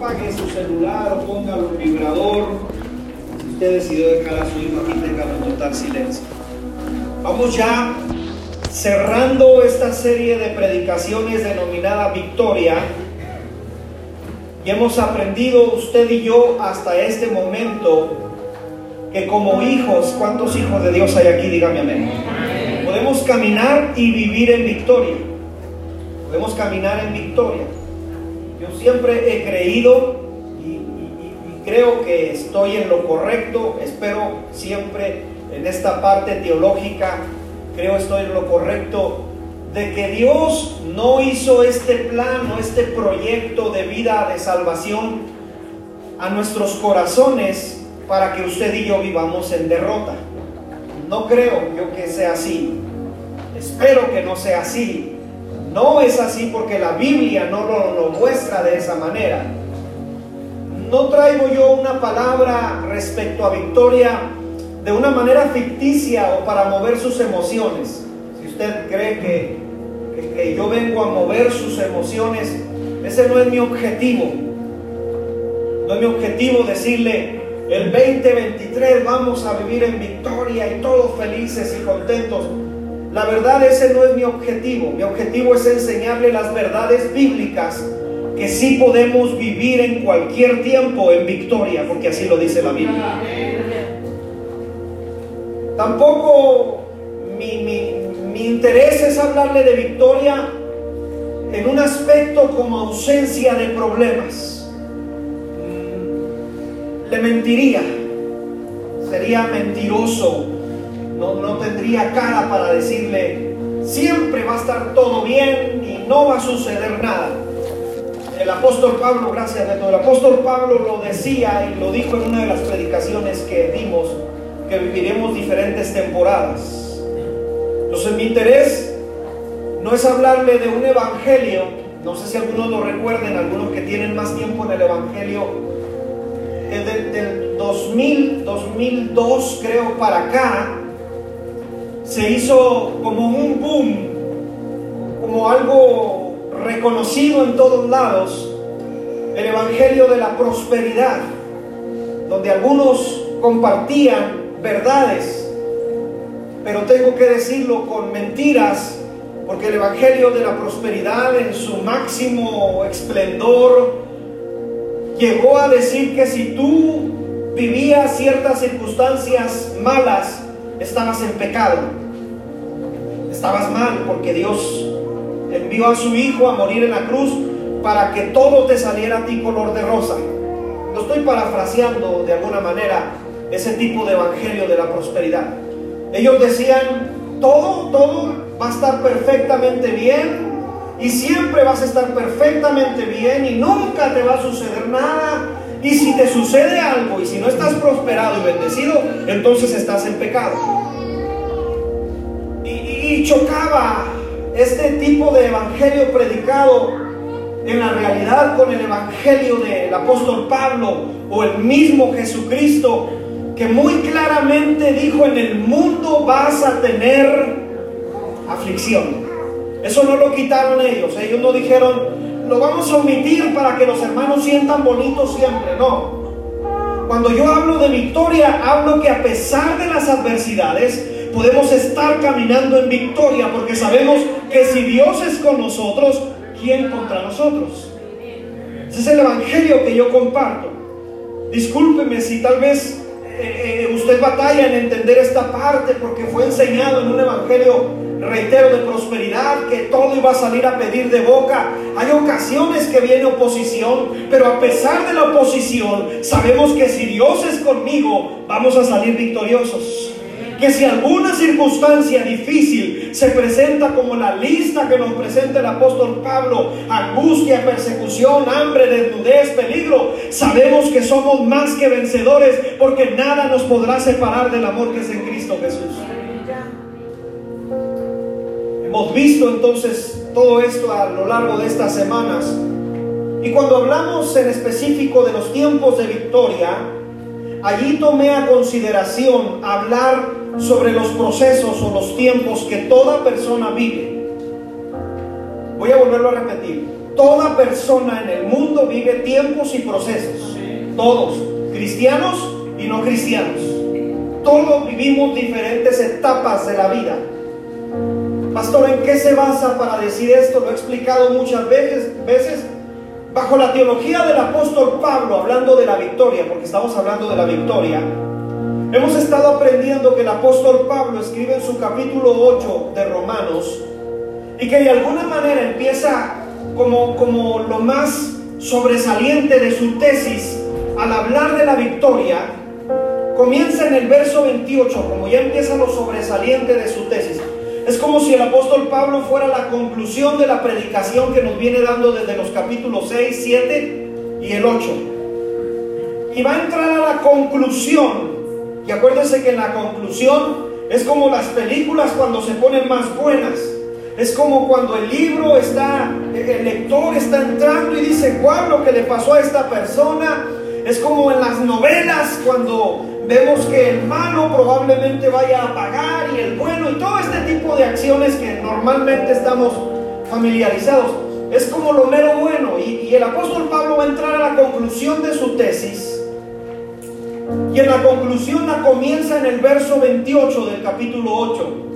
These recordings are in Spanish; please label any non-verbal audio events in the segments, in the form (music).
apague su celular o póngalo en vibrador. Si usted decidió dejar a su hijo aquí, déjalo en total silencio. Vamos ya cerrando esta serie de predicaciones denominada Victoria. Y hemos aprendido usted y yo hasta este momento que como hijos, ¿cuántos hijos de Dios hay aquí? Dígame amén. Podemos caminar y vivir en victoria. Podemos caminar en victoria. Yo siempre he creído y, creo que estoy en lo correcto. Espero siempre en esta parte teológica, creo estoy en lo correcto de que Dios no hizo este plan o este proyecto de vida de salvación a nuestros corazones para que usted y yo vivamos en derrota. No creo yo que sea así. Espero que no sea así. No es así porque la Biblia no lo, muestra de esa manera. No traigo yo una palabra respecto a victoria de una manera ficticia o para mover sus emociones. Si usted cree que, que, yo vengo a mover sus emociones, ese no es mi objetivo. No es mi objetivo decirle, el 2023 vamos a vivir en victoria y todos felices y contentos. La verdad ese no es mi objetivo. Mi objetivo es enseñarle las verdades bíblicas que sí podemos vivir en cualquier tiempo en victoria, porque así lo dice la Biblia. Tampoco mi, mi interés es hablarle de victoria en un aspecto como ausencia de problemas. Le mentiría, sería mentiroso no, tendría cara para decirle, siempre va a estar todo bien y no va a suceder nada. El apóstol Pablo, gracias a todo, el apóstol Pablo lo decía y lo dijo en una de las predicaciones que dimos, que viviremos diferentes temporadas. Entonces mi interés no es hablarle de un evangelio, no sé si algunos lo recuerden, algunos que tienen más tiempo en el evangelio, el del 2000, 2002 creo para acá, se hizo como un boom, como algo reconocido en todos lados, el Evangelio de la Prosperidad, donde algunos compartían verdades, pero tengo que decirlo con mentiras, porque el Evangelio de la Prosperidad en su máximo esplendor llegó a decir que si tú vivías ciertas circunstancias malas, estabas en pecado estabas mal porque Dios envió a su Hijo a morir en la cruz para que todo te saliera a ti color de rosa. No estoy parafraseando de alguna manera ese tipo de evangelio de la prosperidad. Ellos decían, todo, todo va a estar perfectamente bien y siempre vas a estar perfectamente bien y nunca te va a suceder nada. Y si te sucede algo y si no estás prosperado y bendecido, entonces estás en pecado y chocaba este tipo de evangelio predicado en la realidad con el evangelio del apóstol Pablo o el mismo Jesucristo que muy claramente dijo en el mundo vas a tener aflicción. Eso no lo quitaron ellos, ellos no dijeron lo vamos a omitir para que los hermanos sientan bonitos siempre, no. Cuando yo hablo de victoria, hablo que a pesar de las adversidades, podemos estar caminando en victoria porque sabemos que si Dios es con nosotros, ¿quién contra nosotros? Ese es el evangelio que yo comparto. Discúlpeme si tal vez eh, eh, usted batalla en entender esta parte porque fue enseñado en un evangelio, reitero, de prosperidad, que todo iba a salir a pedir de boca. Hay ocasiones que viene oposición, pero a pesar de la oposición, sabemos que si Dios es conmigo, vamos a salir victoriosos que si alguna circunstancia difícil se presenta como la lista que nos presenta el apóstol Pablo, angustia, persecución, hambre, desnudez, peligro, sabemos que somos más que vencedores porque nada nos podrá separar del amor que es en Cristo Jesús. Hemos visto entonces todo esto a lo largo de estas semanas. Y cuando hablamos en específico de los tiempos de victoria, allí tomé a consideración hablar sobre los procesos o los tiempos que toda persona vive. Voy a volverlo a repetir. Toda persona en el mundo vive tiempos y procesos. Todos, cristianos y no cristianos. Todos vivimos diferentes etapas de la vida. Pastor, ¿en qué se basa para decir esto? Lo he explicado muchas veces, veces bajo la teología del apóstol Pablo, hablando de la victoria, porque estamos hablando de la victoria. Hemos estado aprendiendo que el apóstol Pablo escribe en su capítulo 8 de Romanos y que de alguna manera empieza como, como lo más sobresaliente de su tesis al hablar de la victoria, comienza en el verso 28, como ya empieza lo sobresaliente de su tesis. Es como si el apóstol Pablo fuera la conclusión de la predicación que nos viene dando desde los capítulos 6, 7 y el 8. Y va a entrar a la conclusión y acuérdense que la conclusión es como las películas cuando se ponen más buenas. Es como cuando el libro está, el lector está entrando y dice, ¿cuál lo que le pasó a esta persona? Es como en las novelas cuando vemos que el malo probablemente vaya a pagar y el bueno y todo este tipo de acciones que normalmente estamos familiarizados. Es como lo mero bueno. Y, y el apóstol Pablo va a entrar a la conclusión de su tesis y en la conclusión la comienza en el verso 28 del capítulo 8.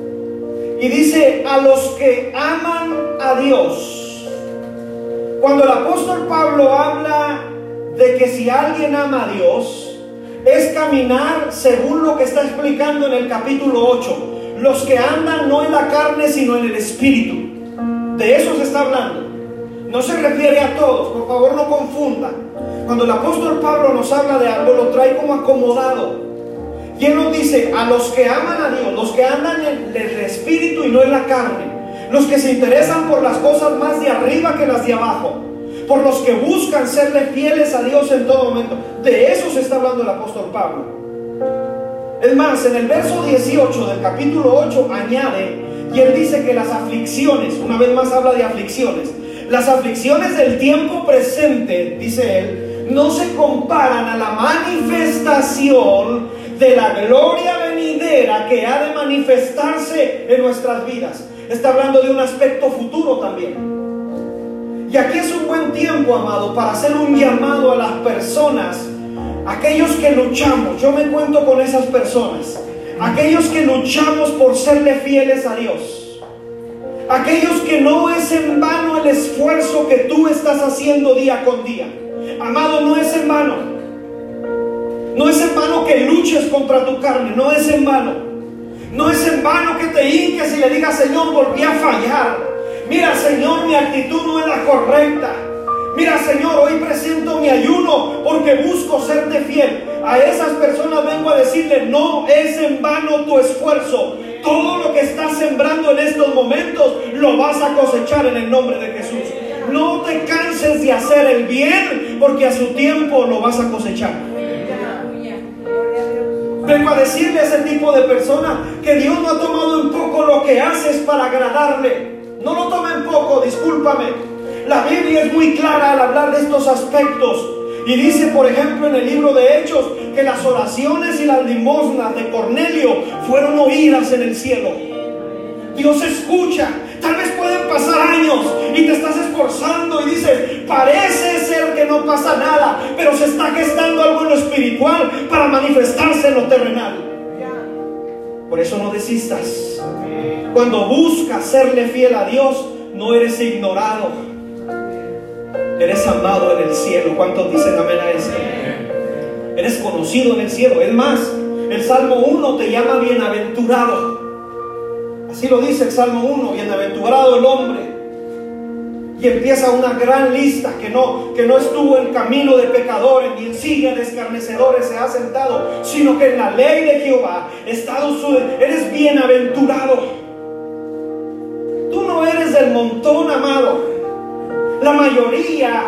Y dice, a los que aman a Dios. Cuando el apóstol Pablo habla de que si alguien ama a Dios, es caminar según lo que está explicando en el capítulo 8. Los que andan no en la carne, sino en el espíritu. De eso se está hablando. No se refiere a todos, por favor no confundan. Cuando el apóstol Pablo nos habla de algo, lo trae como acomodado. Y él nos dice, a los que aman a Dios, los que andan en el espíritu y no en la carne, los que se interesan por las cosas más de arriba que las de abajo, por los que buscan serle fieles a Dios en todo momento. De eso se está hablando el apóstol Pablo. Es más, en el verso 18 del capítulo 8 añade, y él dice que las aflicciones, una vez más habla de aflicciones, las aflicciones del tiempo presente, dice él, no se comparan a la manifestación de la gloria venidera que ha de manifestarse en nuestras vidas. Está hablando de un aspecto futuro también. Y aquí es un buen tiempo, amado, para hacer un llamado a las personas, aquellos que luchamos, yo me cuento con esas personas, aquellos que luchamos por serle fieles a Dios. Aquellos que no es en vano el esfuerzo que tú estás haciendo día con día. Amado, no es en vano. No es en vano que luches contra tu carne, no es en vano. No es en vano que te hinques y le digas, Señor, volví a fallar. Mira, Señor, mi actitud no es la correcta. Mira, Señor, hoy presento mi ayuno porque busco serte fiel. A esas personas vengo a decirle, no es en vano tu esfuerzo. Todo lo que estás sembrando en estos momentos lo vas a cosechar en el nombre de Jesús. No te canses de hacer el bien porque a su tiempo lo vas a cosechar. Vengo a decirle a ese tipo de persona que Dios no ha tomado en poco lo que haces para agradarle. No lo tome en poco, discúlpame. La Biblia es muy clara al hablar de estos aspectos. Y dice, por ejemplo, en el libro de Hechos, que las oraciones y las limosnas de Cornelio fueron oídas en el cielo. Dios escucha. Tal vez pueden pasar años y te estás esforzando y dices, parece ser que no pasa nada, pero se está gestando algo en lo espiritual para manifestarse en lo terrenal. Por eso no desistas. Cuando buscas serle fiel a Dios, no eres ignorado. Eres amado en el cielo. ¿Cuántos dicen amén a eso? Eres conocido en el cielo. Es más, el Salmo 1 te llama bienaventurado. Así lo dice el Salmo 1, bienaventurado el hombre. Y empieza una gran lista que no, que no estuvo en camino de pecadores ni en silla de escarnecedores se ha sentado, sino que en la ley de Jehová estado su, eres bienaventurado. Tú no eres del montón, amado. La mayoría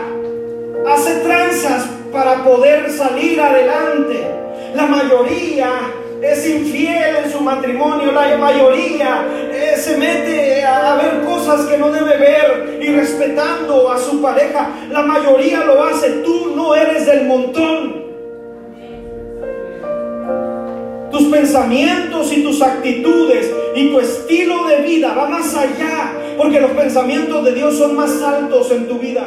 hace tranzas para poder salir adelante. La mayoría es infiel en su matrimonio, la mayoría eh, se mete a, ver cosas que no debe ver y respetando a su pareja. La mayoría lo hace, tú no eres del montón. Tus pensamientos y tus actitudes y tu estilo de vida va más allá Porque los pensamientos de Dios son más altos en tu vida.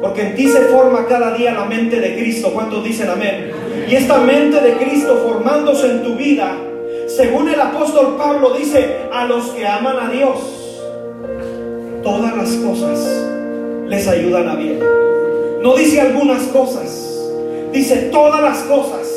Porque en ti se forma cada día la mente de Cristo. ¿Cuántos dicen amén? Y esta mente de Cristo formándose en tu vida, según el apóstol Pablo dice, a los que aman a Dios, todas las cosas les ayudan a bien. No dice algunas cosas, dice todas las cosas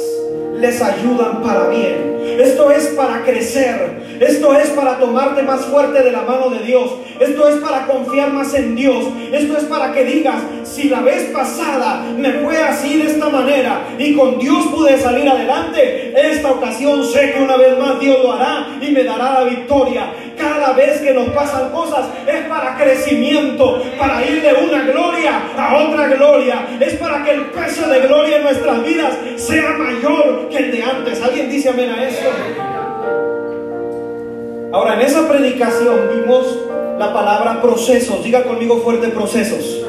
les ayudan para bien. Esto es para crecer. Esto es para tomarte más fuerte de la mano de Dios. Esto es para confiar más en Dios. Esto es para que digas, si la vez pasada me fue así de esta manera y con Dios pude salir adelante, esta ocasión sé que una vez más Dios lo hará y me dará la victoria. Cada vez que nos pasan cosas es para crecimiento, para ir de una gloria a otra gloria. Es para que el peso de gloria en nuestras vidas sea mayor que el de antes. ¿Alguien dice amén a eso? Ahora, en esa predicación vimos la palabra procesos. Diga conmigo fuerte procesos.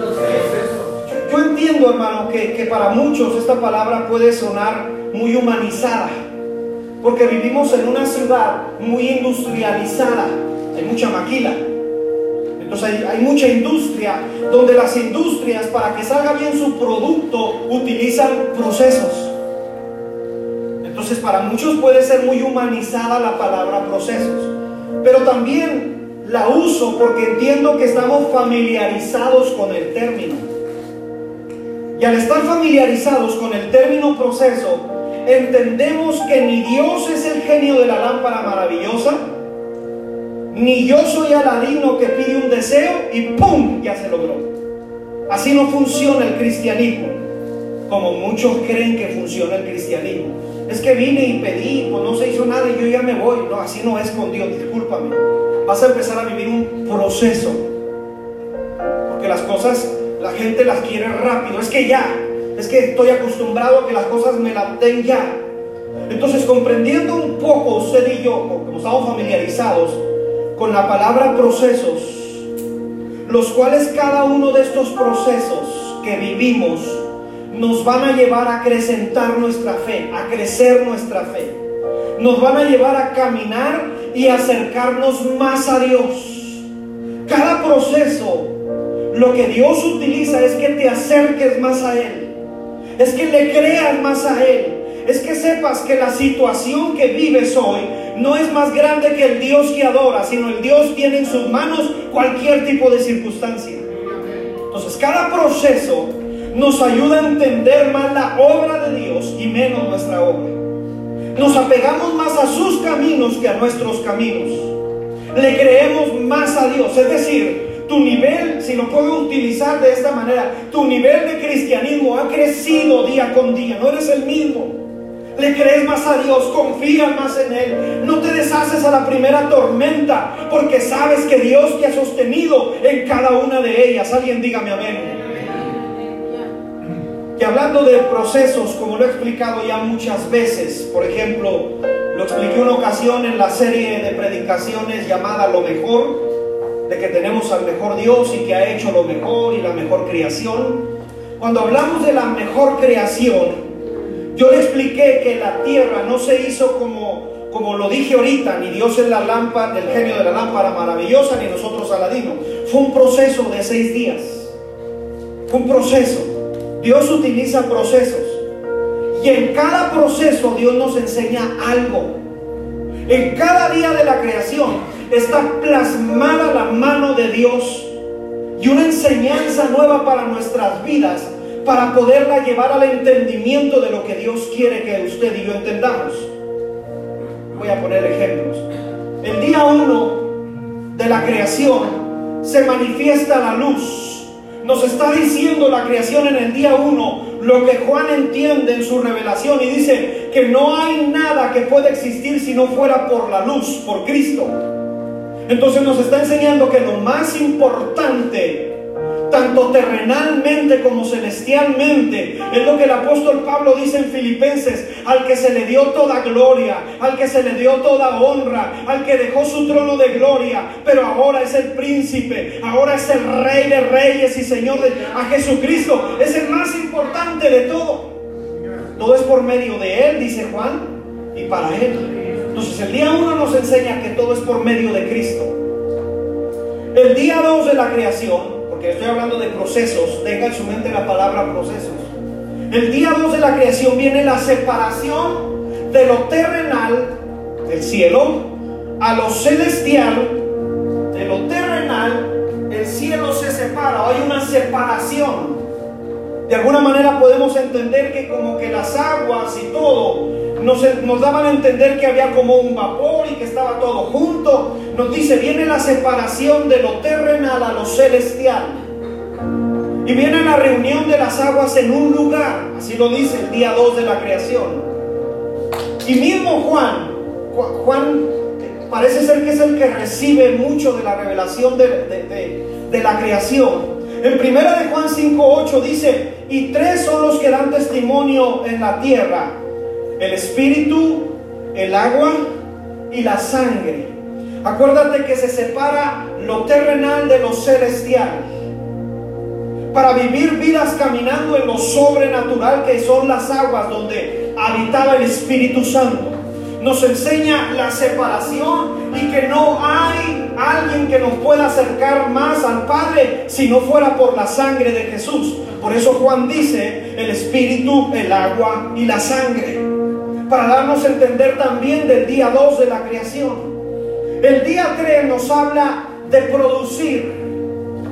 Yo entiendo, hermano, que, que para muchos esta palabra puede sonar muy humanizada. Porque vivimos en una ciudad muy industrializada. Hay mucha maquila. Entonces hay, hay, mucha industria donde las industrias para que salga bien su producto utilizan procesos. Entonces para muchos puede ser muy humanizada la palabra procesos. Pero también la uso porque entiendo que estamos familiarizados con el término. Y al estar familiarizados con el término proceso, entendemos que ni Dios es el genio de la lámpara maravillosa, ni yo soy Aladino que pide un deseo y ¡pum! ya se logró. Así no funciona el cristianismo, como muchos creen que funciona el cristianismo. Es que vine y pedí, pues no se hizo nada y yo ya me voy. No, así no es con Dios, discúlpame. Vas a empezar a vivir un proceso. Porque las cosas, la gente las quiere rápido. Es que ya, es que estoy acostumbrado a que las cosas me las den ya. Entonces, comprendiendo un poco usted y yo, como estamos familiarizados con la palabra procesos, los cuales cada uno de estos procesos que vivimos nos van a llevar a acrecentar nuestra fe, a crecer nuestra fe. Nos van a llevar a caminar y acercarnos más a Dios. Cada proceso, lo que Dios utiliza es que te acerques más a Él. Es que le creas más a Él. Es que sepas que la situación que vives hoy no es más grande que el Dios que adora, sino el Dios tiene en sus manos cualquier tipo de circunstancia. Entonces, cada proceso nos ayuda a entender más la obra de Dios y menos nuestra obra. Nos apegamos más a sus caminos que a nuestros caminos. Le creemos más a Dios. Es decir, tu nivel, si lo puedo utilizar de esta manera, tu nivel de cristianismo ha crecido día con día. No eres el mismo. Le crees más a Dios, confías más en Él. No te deshaces a la primera tormenta porque sabes que Dios te ha sostenido en cada una de ellas. Alguien dígame amén. Hablando de procesos, como lo he explicado ya muchas veces, por ejemplo, lo expliqué una ocasión en la serie de predicaciones llamada Lo mejor, de que tenemos al mejor Dios y que ha hecho lo mejor y la mejor creación. Cuando hablamos de la mejor creación, yo le expliqué que la tierra no se hizo como, como lo dije ahorita, ni Dios es la lámpara, el genio de la lámpara maravillosa, ni nosotros Aladino. Fue un proceso de seis días. Fue un proceso. Dios utiliza procesos. Y en cada proceso Dios nos enseña algo. En cada día de la creación está plasmada la mano de Dios y una enseñanza nueva para nuestras vidas, para poderla llevar al entendimiento de lo que Dios quiere que usted y yo entendamos. Voy a poner ejemplos. El día uno de la creación se manifiesta la luz nos está diciendo la creación en el día 1 lo que Juan entiende en su revelación y dice que no hay nada que pueda existir si no fuera por la luz, por Cristo. Entonces nos está enseñando que lo más importante tanto terrenalmente como celestialmente. Es lo que el apóstol Pablo dice en Filipenses, al que se le dio toda gloria, al que se le dio toda honra, al que dejó su trono de gloria, pero ahora es el príncipe, ahora es el rey de reyes y señor de a Jesucristo, es el más importante de todo. Todo es por medio de él, dice Juan, y para él. Entonces el día uno nos enseña que todo es por medio de Cristo. El día 2 de la creación, porque estoy hablando de procesos, tenga en su mente la palabra procesos. El día 2 de la creación viene la separación de lo terrenal, del cielo, a lo celestial, de lo terrenal, el cielo se separa, hay una separación. De alguna manera podemos entender que como que las aguas y todo nos, daban a entender que había como un vapor y que estaba todo junto. Nos dice, viene la separación de lo terrenal a lo celestial. Y viene la reunión de las aguas en un lugar. Así lo dice el día 2 de la creación. Y mismo Juan, Juan parece ser que es el que recibe mucho de la revelación de, de, de la creación. En primera de Juan 5.8 dice, y tres son los que dan testimonio en la tierra el espíritu, el agua y la sangre. Acuérdate que se separa lo terrenal de lo celestial. Para vivir vidas caminando en lo sobrenatural que son las aguas donde habitaba el Espíritu Santo. Nos enseña la separación y que no hay alguien que nos pueda acercar más al Padre si no fuera por la sangre de Jesús. Por eso Juan dice el Espíritu, el agua y la sangre para darnos a entender también del día 2 de la creación. El día 3 nos habla de producir.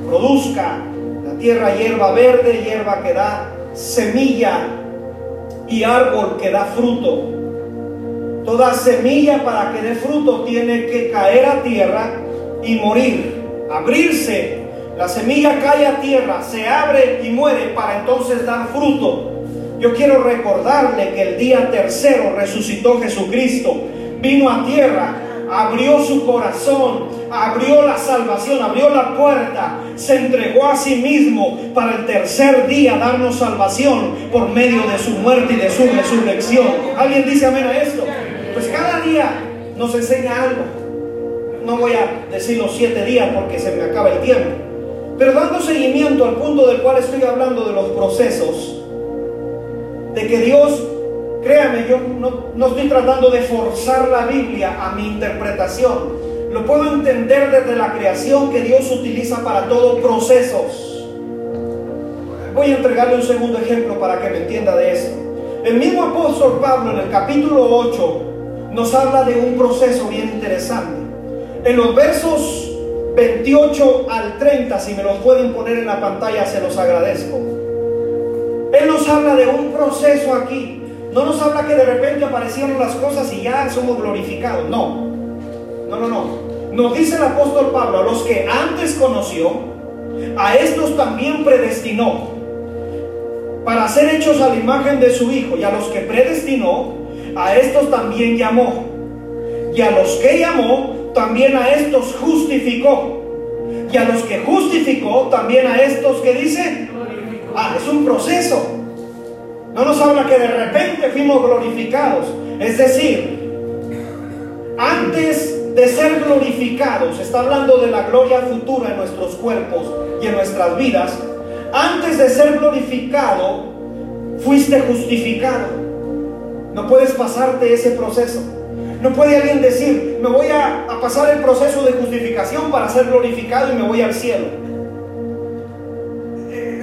Produzca la tierra hierba verde, hierba que da semilla y árbol que da fruto. Toda semilla para que dé fruto tiene que caer a tierra y morir, abrirse. La semilla cae a tierra, se abre y muere para entonces dar fruto. Yo quiero recordarle que el día tercero resucitó Jesucristo, vino a tierra, abrió su corazón, abrió la salvación, abrió la puerta, se entregó a sí mismo para el tercer día darnos salvación por medio de su muerte y de su resurrección. ¿Alguien dice amén a esto? Pues cada día nos enseña algo. No voy a decir los siete días porque se me acaba el tiempo. Pero dando seguimiento al punto del cual estoy hablando de los procesos, de que Dios, créame, yo no, estoy tratando de forzar la Biblia a mi interpretación. Lo puedo entender desde la creación que Dios utiliza para todos procesos. Voy a entregarle un segundo ejemplo para que me entienda de eso. El mismo apóstol Pablo en el capítulo 8 nos habla de un proceso bien interesante. En los versos 28 al 30, si me los pueden poner en la pantalla, se los agradezco. Él nos habla de un proceso aquí. No nos habla que de repente aparecieron las cosas y ya somos glorificados. No. No, no, no. Nos dice el apóstol Pablo, a los que antes conoció, a estos también predestinó para ser hechos a la imagen de su Hijo. Y a los que predestinó, a estos también llamó. Y a los que llamó, también a estos justificó. Y a los que justificó, también a estos que dice, Ah, es un proceso. No nos habla que de repente fuimos glorificados. Es decir, antes de ser glorificados, está hablando de la gloria futura en nuestros cuerpos y en nuestras vidas. Antes de ser glorificado, fuiste justificado. No puedes pasarte ese proceso. No puede alguien decir, me voy a, a pasar el proceso de justificación para ser glorificado y me voy al cielo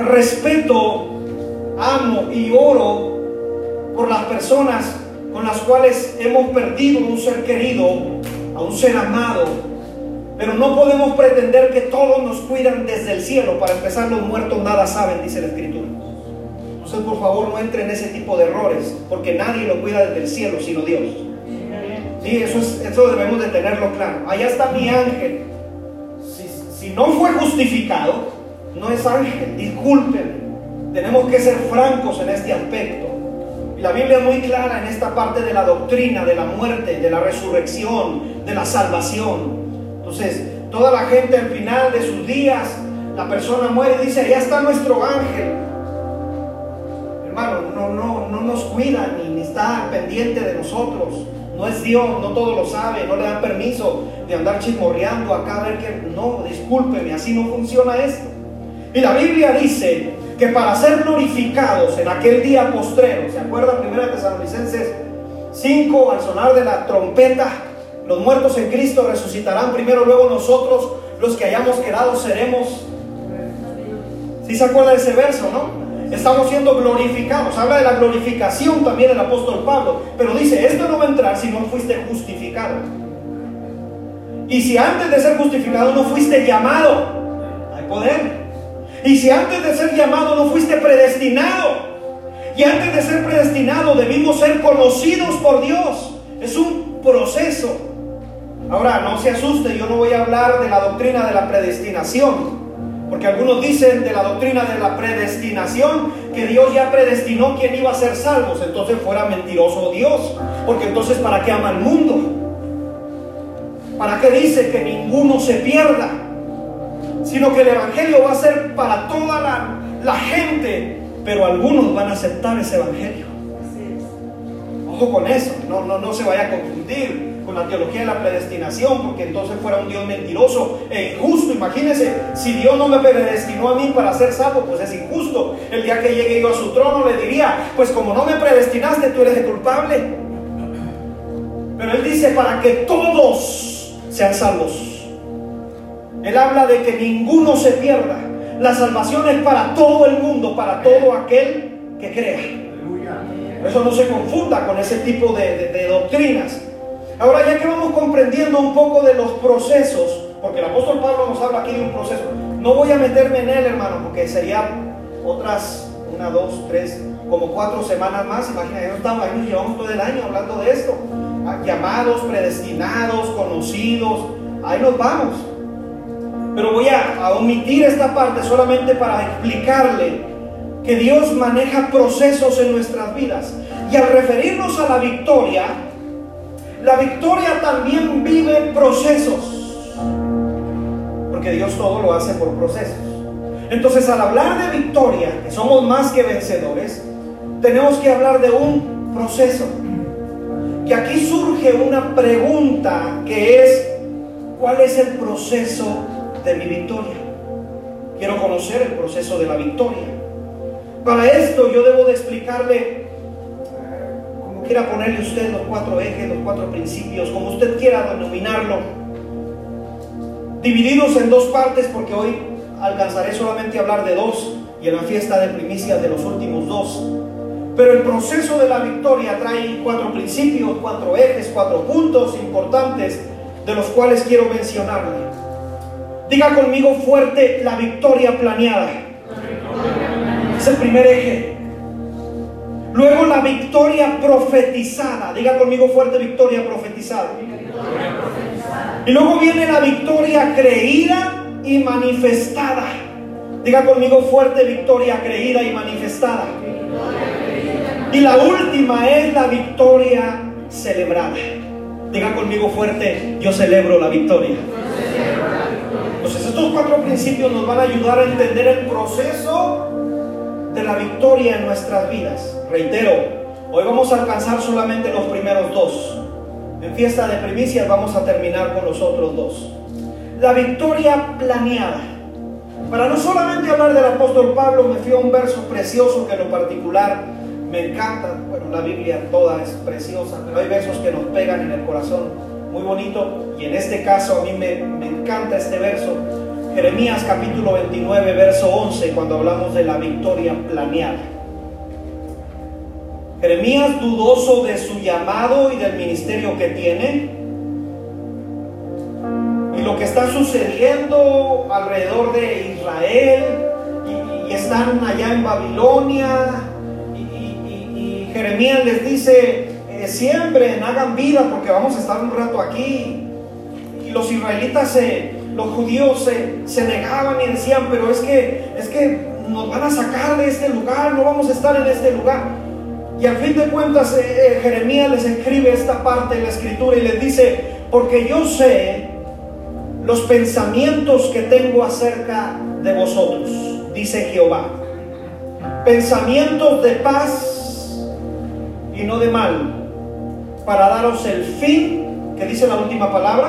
respeto, amo y oro por las personas con las cuales hemos perdido un ser querido, a un ser amado. Pero no podemos pretender que todos nos cuidan desde el cielo. Para empezar, los muertos nada saben, dice la Escritura. Entonces, por favor, no entre en ese tipo de errores, porque nadie lo cuida desde el cielo, sino Dios. Sí, eso, es, eso debemos de tenerlo claro. Allá está mi ángel. Si no fue justificado, no es ángel, disculpen. Tenemos que ser francos en este aspecto. La Biblia es muy clara en esta parte de la doctrina, de la muerte, de la resurrección, de la salvación. Entonces, toda la gente al final de sus días, la persona muere y dice, allá está nuestro ángel. Hermano, no, no, no nos cuida ni, ni está pendiente de nosotros. No es Dios, no todo lo sabe, no le dan permiso de andar chismorreando acá a ver que... No, discúlpeme, así no funciona esto. Y la Biblia dice que para ser glorificados en aquel día postrero, ¿se acuerdan? Primera Tesalonicenses 5, al sonar de la trompeta, los muertos en Cristo resucitarán primero, luego nosotros los que hayamos quedado seremos. Si se acuerda de ese verso, no? Estamos siendo glorificados. Habla de la glorificación también el apóstol Pablo. Pero dice, esto no va a entrar si no fuiste justificado. Y si antes de ser justificado no fuiste llamado, hay poder. Y si antes de ser llamado no fuiste predestinado, y antes de ser predestinado debimos ser conocidos por Dios. Es un proceso. Ahora, no se asuste, yo no voy a hablar de la doctrina de la predestinación. Porque algunos dicen de la doctrina de la predestinación que Dios ya predestinó quién iba a ser salvos. Entonces fuera mentiroso Dios. Porque entonces ¿para qué ama el mundo? ¿Para qué dice que ninguno se pierda? Sino que el Evangelio va a ser para toda la, la gente. Pero algunos van a aceptar ese Evangelio. Ojo con eso. No, no, no se vaya a confundir con la teología de la predestinación, porque entonces fuera un Dios mentiroso e injusto. Imagínense, si Dios no me predestinó a mí para ser salvo, pues es injusto. El día que llegue yo a su trono le diría, pues como no me predestinaste, tú eres el culpable. Pero Él dice, para que todos sean salvos. Él habla de que ninguno se pierda. La salvación es para todo el mundo, para todo aquel que crea. Eso no se confunda con ese tipo de, doctrinas. Ahora ya que vamos comprendiendo un poco de los procesos, porque el apóstol Pablo nos habla aquí de un proceso, no voy a meterme en él, hermano, porque sería otras, una, dos, tres, como cuatro semanas más, imagínate, estamos ahí, nos llevamos todo el año hablando de esto, llamados, predestinados, conocidos, ahí nos vamos. Pero voy a, omitir esta parte solamente para explicarle que Dios maneja procesos en nuestras vidas. Y al referirnos a la victoria, la victoria también vive procesos. Porque Dios todo lo hace por procesos. Entonces al hablar de victoria, que somos más que vencedores, tenemos que hablar de un proceso. Que aquí surge una pregunta que es, ¿cuál es el proceso de mi victoria? Quiero conocer el proceso de la victoria. Para esto yo debo de explicarle quiera ponerle usted los cuatro ejes, los cuatro principios, como usted quiera denominarlo, divididos en dos partes, porque hoy alcanzaré solamente a hablar de dos y en la fiesta de primicias de los últimos dos. Pero el proceso de la victoria trae cuatro principios, cuatro ejes, cuatro puntos importantes de los cuales quiero mencionarle. Diga conmigo fuerte la victoria planeada. Es el primer eje. Luego la victoria profetizada. Diga conmigo fuerte victoria profetizada. Y luego viene la victoria creída y manifestada. Diga conmigo fuerte victoria creída y manifestada. Y la última es la victoria celebrada. Diga conmigo fuerte, yo celebro la victoria. Entonces estos cuatro principios nos van a ayudar a entender el proceso de la victoria en nuestras vidas. Reitero, hoy vamos a alcanzar solamente los primeros dos. En fiesta de primicias vamos a terminar con los otros dos. La victoria planeada. Para no solamente hablar del apóstol Pablo, me fui a un verso precioso que en lo particular me encanta. Bueno, la Biblia toda es preciosa, pero hay versos que nos pegan en el corazón. Muy bonito. Y en este caso a mí me, me encanta este verso Jeremías capítulo 29, verso 11, cuando hablamos de la victoria planeada. Jeremías dudoso de su llamado y del ministerio que tiene. Y lo que está sucediendo alrededor de Israel. Y, están allá en Babilonia. Y, Jeremías les dice, eh, siembren, hagan vida porque vamos a estar un rato aquí. Y los israelitas se los judíos se, negaban y decían, pero es que, es que nos van a sacar de este lugar, no vamos a estar en este lugar. Y al fin de cuentas eh, eh, Jeremías les escribe esta parte de la escritura y les dice, porque yo sé los pensamientos que tengo acerca de vosotros, dice Jehová. Pensamientos de paz y no de mal, para daros el fin, que dice la última palabra,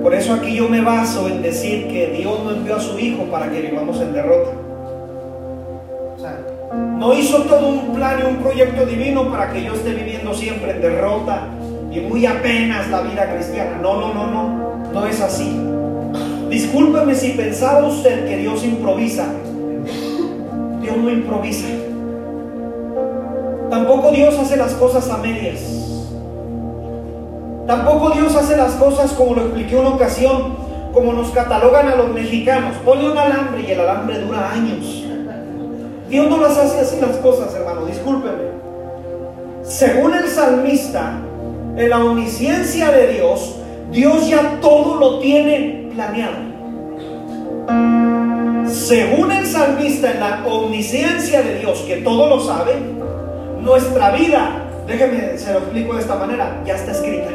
por eso aquí yo me baso en decir que Dios no envió a su Hijo para que vivamos en derrota. O sea, no hizo todo un plan y un proyecto divino para que yo esté viviendo siempre en derrota y muy apenas la vida cristiana. No, no, no, no. No es así. Discúlpeme si pensaba usted que Dios improvisa. Dios no improvisa. Tampoco Dios hace las cosas a medias. Tampoco Dios hace las cosas como lo expliqué una ocasión, como nos catalogan a los mexicanos. Ponle un alambre y el alambre dura años. Dios no las hace así las cosas, hermano, discúlpeme. Según el salmista, en la omnisciencia de Dios, Dios ya todo lo tiene planeado. Según el salmista, en la omnisciencia de Dios, que todo lo sabe, nuestra vida, déjeme, se lo explico de esta manera, ya está escrita.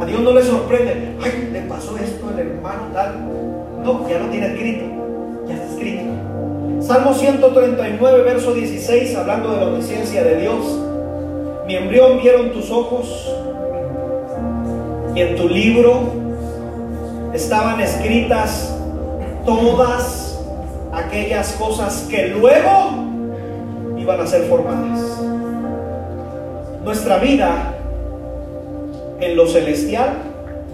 A Dios no le sorprende, ay, le pasó esto al hermano tal. No, ya lo tiene escrito, ya está escrito. Salmo 139, verso 16, hablando de la omnisciencia de Dios. Mi embrión vieron tus ojos y en tu libro estaban escritas todas aquellas cosas que luego iban a ser formadas. Nuestra vida en lo celestial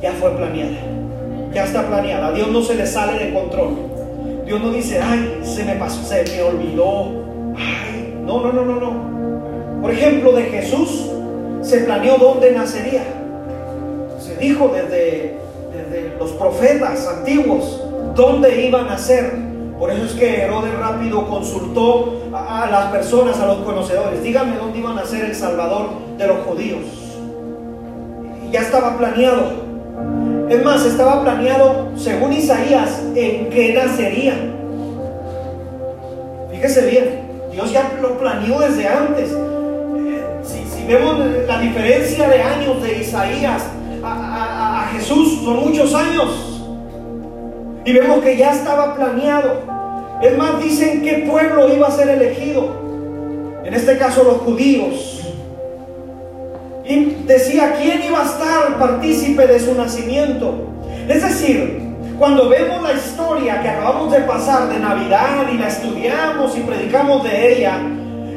ya fue planeada. Ya está planeada. Dios no se le sale de control. Dios no dice, ay, se me pasó, se me olvidó. Ay, no, no, no, no, no. Por ejemplo, de Jesús se planeó dónde nacería. Se dijo desde, desde los profetas antiguos dónde iban a nacer. Por eso es que Herodes rápido consultó a, las personas, a los conocedores. Díganme dónde iba a nacer el Salvador de los judíos. Y ya estaba planeado. Es más, estaba planeado, según Isaías, en qué nacería. Fíjese bien, Dios ya lo planeó desde antes. Si, si vemos la diferencia de años de Isaías a Jesús, son muchos años. Y vemos que ya estaba planeado. Es más, dicen qué pueblo iba a ser elegido. En este caso los judíos. Y decía quién iba a estar partícipe de su nacimiento. Es decir, cuando vemos la historia que acabamos de pasar de Navidad y la estudiamos y predicamos de ella,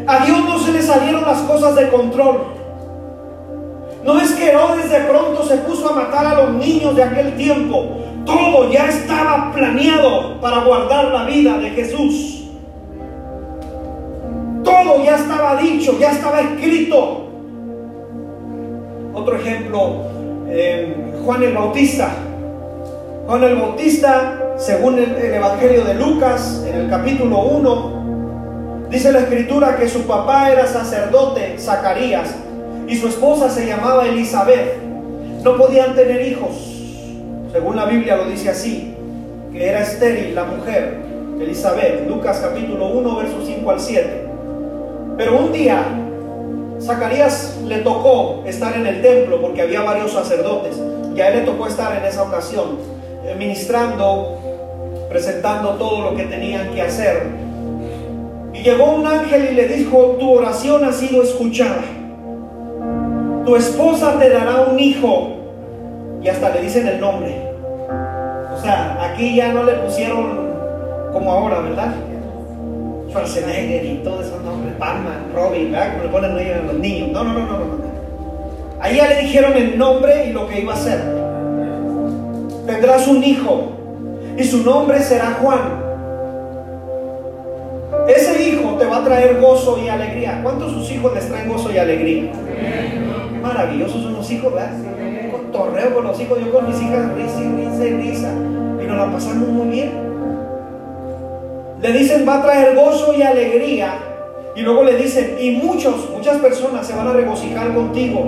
a Dios no se le salieron las cosas de control. No es que Herodes de pronto se puso a matar a los niños de aquel tiempo. Todo ya estaba planeado para guardar la vida de Jesús. Todo ya estaba dicho, ya estaba escrito. Otro ejemplo, eh, Juan el Bautista. Juan el Bautista, según el, el, Evangelio de Lucas, en el capítulo 1, dice la escritura que su papá era sacerdote, Zacarías, y su esposa se llamaba Elizabeth. No podían tener hijos, según la Biblia lo dice así, que era estéril la mujer, Elizabeth, Lucas capítulo 1, versos 5 al 7. Pero un día Zacarías le tocó estar en el templo porque había varios sacerdotes y a él le tocó estar en esa ocasión, eh, ministrando, presentando todo lo que tenían que hacer. Y llegó un ángel y le dijo, tu oración ha sido escuchada. Tu esposa te dará un hijo. Y hasta le dicen el nombre. O sea, aquí ya no le pusieron como ahora, ¿verdad? Schwarzenegger y todos esos nombres, Batman, Robin, ¿verdad? Como le ponen a los niños. No, no, no, no, no. Ahí ya le dijeron el nombre y lo que iba a hacer. Tendrás un hijo y su nombre será Juan. Ese hijo te va a traer gozo y alegría. ¿Cuántos sus hijos les traen gozo y alegría? Maravillosos son los hijos, ¿verdad? Con torreo con los hijos, yo con mis hijas risa y risa y risa. Y nos la pasamos muy bien. Le dicen va a traer gozo y alegría. Y luego le dicen, y muchos, muchas personas se van a regocijar contigo.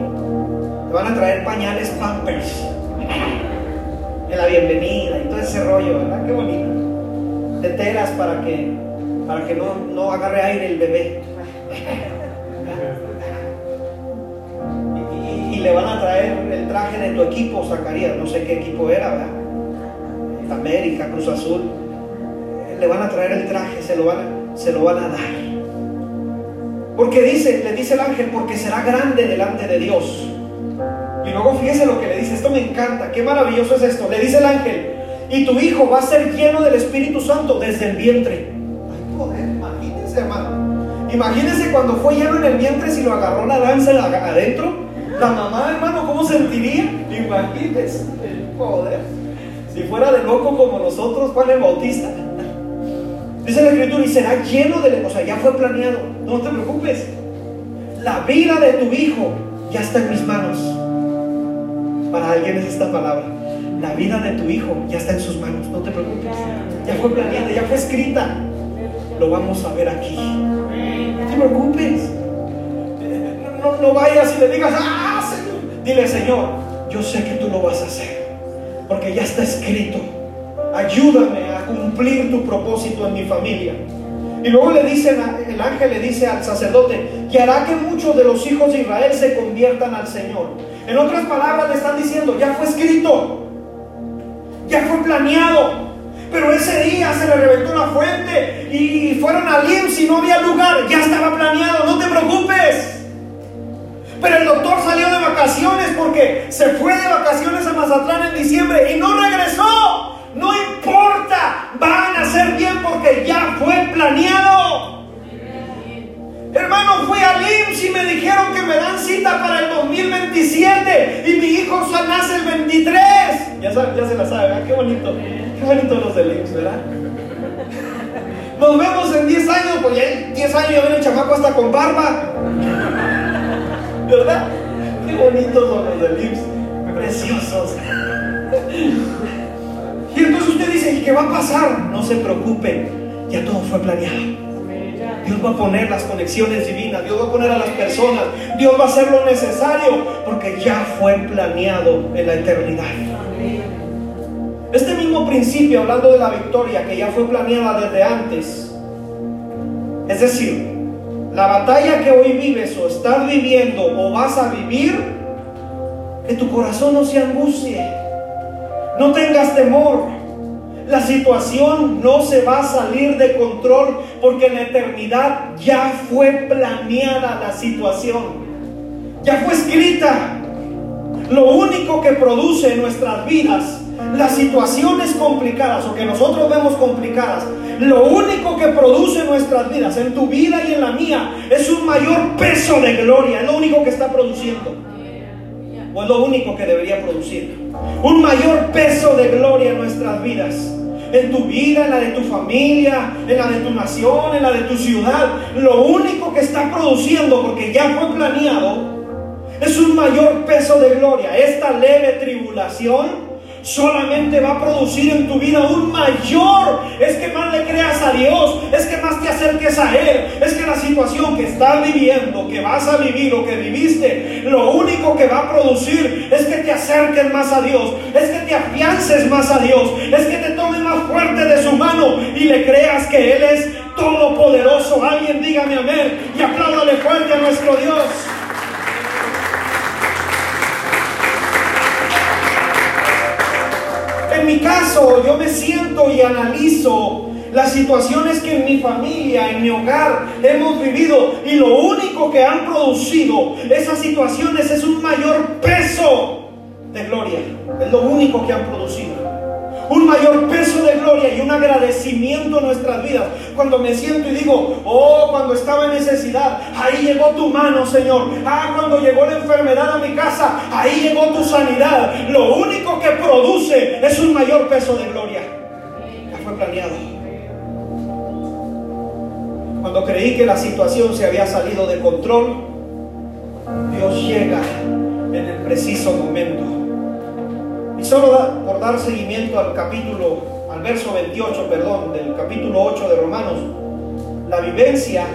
Te van a traer pañales pampers. (laughs) En la bienvenida y todo ese rollo, ¿verdad? Qué bonito. De telas para que, para que no, no agarre aire el bebé. (laughs) Le van a traer el traje de tu equipo, Zacarías. No sé qué equipo era, ¿verdad? América, Cruz Azul le van a traer el traje, se lo van, se lo van a dar. Porque dice, le dice el ángel, porque será grande delante de Dios. Y luego fíjese lo que le dice, esto me encanta, qué maravilloso es esto. Le dice el ángel, y tu hijo va a ser lleno del Espíritu Santo desde el vientre. Ay, poder, imagínense, hermano. Imagínense cuando fue lleno en el vientre si lo agarró la danza adentro. La mamá, hermano, ¿cómo sentiría? Imagínese el poder. Si fuera de loco como nosotros, Juan el Bautista. Dice la escritura, y será lleno de... O sea, ya fue planeado. No te preocupes. La vida de tu hijo ya está en mis manos. Para alguien es esta palabra. La vida de tu hijo ya está en sus manos. No te preocupes. Ya fue planeada, ya fue escrita. Lo vamos a ver aquí. No te preocupes. No, no vayas y le digas, ah. Dile, Señor, yo sé que tú lo vas a hacer. Porque ya está escrito. Ayúdame a cumplir tu propósito en mi familia. Y luego le dice, el ángel le dice al sacerdote, que hará que muchos de los hijos de Israel se conviertan al Señor. En otras palabras le están diciendo, ya fue escrito, ya fue planeado. Pero ese día se le reventó una fuente y fueron al IMSS y no había lugar, ya estaba planeado, no te preocupes. Pero el doctor salió de vacaciones porque se fue de vacaciones a Mazatlán en diciembre y no regresó. No importa, van a ser bien porque ya fue planeado. Hermano, fui al IMSS y me dijeron que me dan cita para el 2027 y mi hijo nace el 23. Ya, ya se la sabe, qué bonito, qué bonito los del IMSS, ¿verdad? Nos vemos en 10 años, pues ya en 10 años ya viene el chamaco hasta con barba. ¿Verdad? Qué bonitos son los del IMSS, preciosos. Y entonces usted dice, ¿y qué va a pasar? No se preocupe, ya todo fue planeado. Dios va a poner las conexiones divinas, Dios va a poner a las personas, Dios va a hacer lo necesario, porque ya fue planeado en la eternidad. Este mismo principio, hablando de la victoria, que ya fue planeada desde antes, es decir, la batalla que hoy vives o estás viviendo o vas a vivir, que tu corazón no se angustie, no tengas temor, la situación no se va a salir de control porque en la eternidad ya fue planeada la situación. Ya fue escrita. Lo único que produce en nuestras vidas las situaciones complicadas o que nosotros vemos complicadas, lo único que produce en nuestras vidas, en tu vida y en la mía, es un mayor peso de gloria, es lo único que está produciendo. O es lo único que debería producir. Un mayor peso de gloria en nuestras vidas en tu vida, en la de tu familia, en la de tu nación, en la de tu ciudad. Lo único que está produciendo, porque ya fue planeado, es un mayor peso de gloria. Esta leve tribulación solamente va a producir en tu vida un mayor. Es que más le creas a Dios, es que más te acerques a Él, es que la situación que estás viviendo, que vas a vivir o que viviste, lo único que va a producir es que te acerques más a Dios, es que te afiances más a Dios, es que te tomes más fuerte de su mano y le creas que Él es todopoderoso. Alguien dígame amén y apláudale fuerte a nuestro Dios. Mi caso, yo me siento y analizo las situaciones que en mi familia, en mi hogar hemos vivido y lo único que han producido esas situaciones es un mayor peso de gloria. Es lo único que han producido un mayor peso de gloria y un agradecimiento en nuestras vidas. Cuando me siento y digo, oh, cuando estaba en necesidad, ahí llegó tu mano, Señor. Ah, cuando llegó la enfermedad a mi casa, ahí llegó tu sanidad. Lo único que produce es un mayor peso de gloria. Ya fue planeado. Cuando creí que la situación se había salido de control, Dios llega en el preciso momento solo por dar seguimiento al capítulo, al verso 28, perdón, del capítulo 8 de Romanos, la vivencia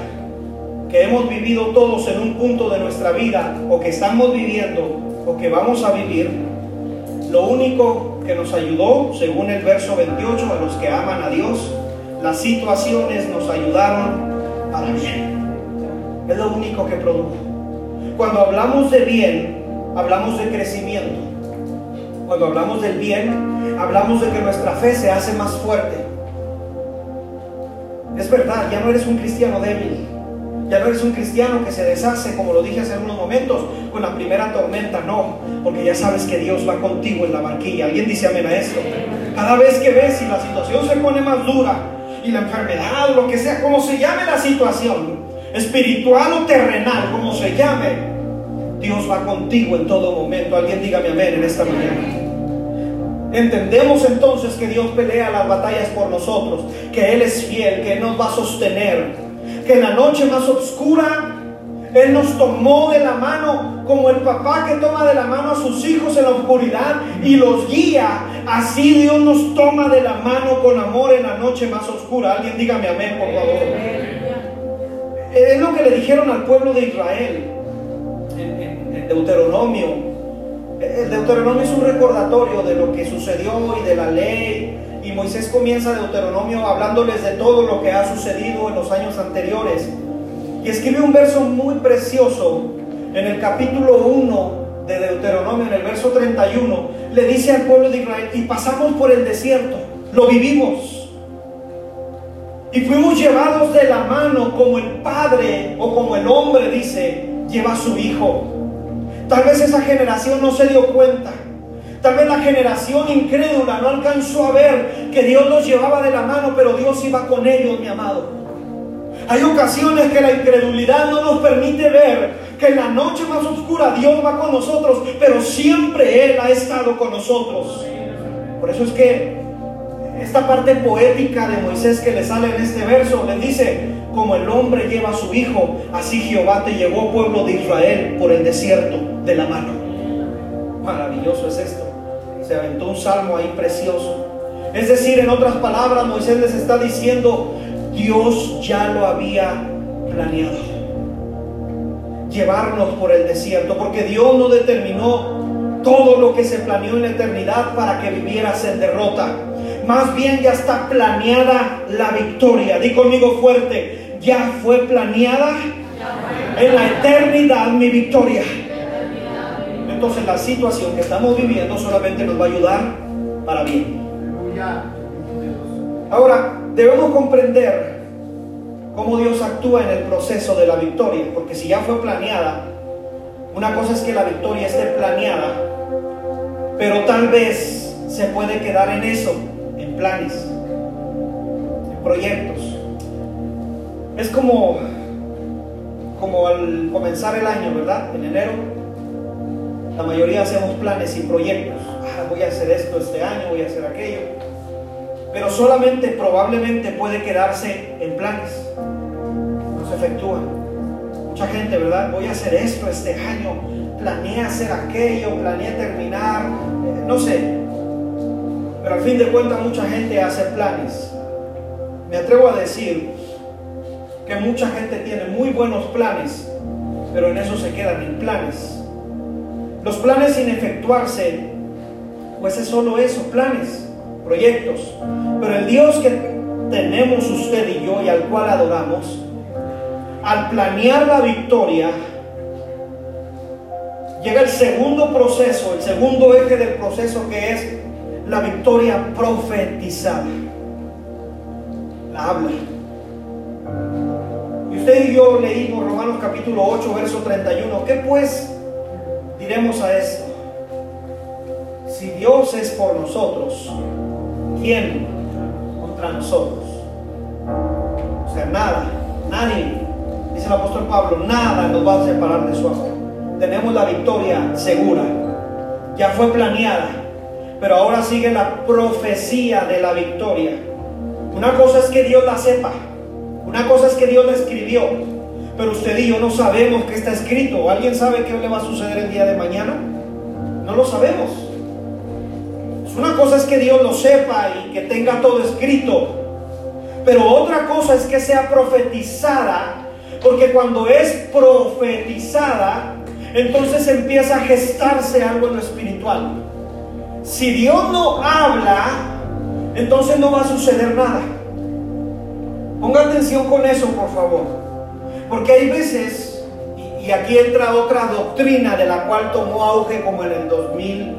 que hemos vivido todos en un punto de nuestra vida, o que estamos viviendo, o que vamos a vivir, lo único que nos ayudó, según el verso 28, a los que aman a Dios, las situaciones nos ayudaron para bien. Es lo único que produjo. Cuando hablamos de bien, hablamos de crecimiento. Cuando hablamos del bien, hablamos de que nuestra fe se hace más fuerte. Es verdad, ya no eres un cristiano débil. Ya no eres un cristiano que se deshace, como lo dije hace unos momentos, con la primera tormenta. No, porque ya sabes que Dios va contigo en la barquilla. ¿Alguien dice amén a esto? Cada vez que ves si la situación se pone más dura y la enfermedad lo que sea, como se llame la situación, espiritual o terrenal, como se llame, Dios va contigo en todo momento. Alguien dígame amén en esta mañana. Entendemos entonces que Dios pelea las batallas por nosotros, que Él es fiel, que Él nos va a sostener, que en la noche más oscura Él nos tomó de la mano como el papá que toma de la mano a sus hijos en la oscuridad y los guía. Así Dios nos toma de la mano con amor en la noche más oscura. Alguien dígame amén, por favor. Es lo que le dijeron al pueblo de Israel en, Deuteronomio. El Deuteronomio es un recordatorio de lo que sucedió y de la ley. Y Moisés comienza Deuteronomio hablándoles de todo lo que ha sucedido en los años anteriores. Y escribe un verso muy precioso en el capítulo 1 de Deuteronomio, en el verso 31. Le dice al pueblo de Israel, y pasamos por el desierto, lo vivimos. Y fuimos llevados de la mano como el padre o como el hombre dice, lleva a su hijo. Tal vez esa generación no se dio cuenta. Tal vez la generación incrédula no alcanzó a ver que Dios los llevaba de la mano, pero Dios iba con ellos, mi amado. Hay ocasiones que la incredulidad no nos permite ver que en la noche más oscura Dios va con nosotros, pero siempre Él ha estado con nosotros. Por eso es que esta parte poética de Moisés que le sale en este verso le dice, como el hombre lleva a su hijo, así Jehová te llevó, pueblo de Israel, por el desierto de la mano. Maravilloso es esto. Se aventó un salmo ahí precioso. Es decir, en otras palabras, Moisés les está diciendo, Dios ya lo había planeado. Llevarnos por el desierto, porque Dios no determinó todo lo que se planeó en la eternidad para que vivieras en derrota. Más bien ya está planeada la victoria. Di conmigo fuerte, ya fue planeada en la eternidad mi victoria. Entonces la situación que estamos viviendo solamente nos va a ayudar para bien. Ahora, debemos comprender cómo Dios actúa en el proceso de la victoria, porque si ya fue planeada, una cosa es que la victoria esté planeada, pero tal vez se puede quedar en eso, en planes, en proyectos. Es como, como al comenzar el año, ¿verdad? En enero, la mayoría hacemos planes y proyectos. Ah, voy a hacer esto este año, voy a hacer aquello. Pero solamente probablemente puede quedarse en planes. No se efectúan. Mucha gente, ¿verdad? Voy a hacer esto este año. Planeé hacer aquello, planeé terminar. Eh, no sé. Pero al fin de cuentas mucha gente hace planes. Me atrevo a decir que mucha gente tiene muy buenos planes, pero en eso se quedan en planes. Los planes sin efectuarse, pues es solo eso, planes, proyectos. Pero el Dios que tenemos usted y yo y al cual adoramos, al planear la victoria, llega el segundo proceso, el segundo eje del proceso que es la victoria profetizada. La habla. Usted y yo leímos Romanos capítulo 8, verso 31. ¿Qué pues diremos a esto? Si Dios es por nosotros, ¿quién contra nosotros? O sea, nada, nadie, dice el apóstol Pablo, nada nos va a separar de su amor. Tenemos la victoria segura, ya fue planeada, pero ahora sigue la profecía de la victoria. Una cosa es que Dios la sepa, una cosa es que Dios le escribió, pero usted y yo no sabemos qué está escrito. ¿Alguien sabe qué le va a suceder el día de mañana? No lo sabemos. Una cosa es que Dios lo sepa y que tenga todo escrito, pero otra cosa es que sea profetizada, porque cuando es profetizada, entonces empieza a gestarse algo en lo espiritual. Si Dios no habla, entonces no va a suceder nada. Ponga atención con eso, por favor. Porque hay veces, y, aquí entra otra doctrina de la cual tomó auge como en el 2000,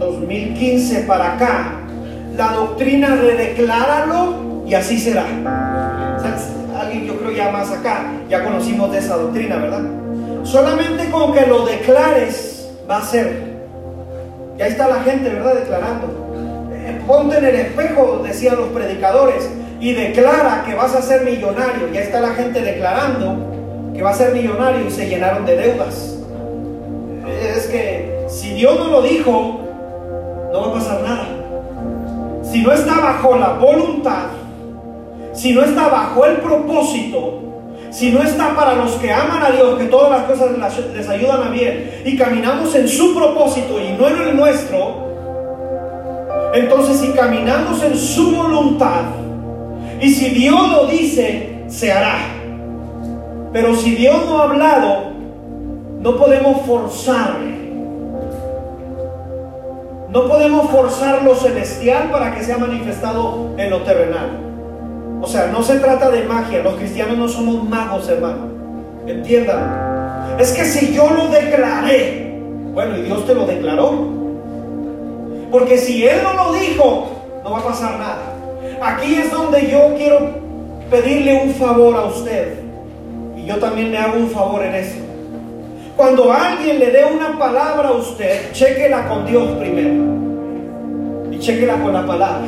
2015 para acá, la doctrina de decláralo y así será. alguien yo creo ya más acá, ya conocimos de esa doctrina, ¿verdad? Solamente con que lo declares va a ser. Ya está la gente, ¿verdad? Declarando. Eh, ponte en el espejo, decían los predicadores y declara que vas a ser millonario. Ya está la gente declarando que va a ser millonario y se llenaron de deudas. es que si Dios no lo dijo, no va a pasar nada. Si no está bajo la voluntad, si no está bajo el propósito, si no está para los que aman a Dios, que todas las cosas les ayudan a bien, y caminamos en su propósito y no en el nuestro, entonces si caminamos en su voluntad, y si Dios lo dice, se hará. Pero si Dios no ha hablado, no podemos forzar. No podemos forzar lo celestial para que sea manifestado en lo terrenal. O sea, no se trata de magia. Los cristianos no somos magos, hermano. Entiendan. Es que si yo lo declaré, bueno, y Dios te lo declaró. Porque si Él no lo dijo, no va a pasar nada. Aquí es donde yo quiero pedirle un favor a usted. Y yo también le hago un favor en eso. Cuando alguien le dé una palabra a usted, chequela con Dios primero. Y chequela con la palabra.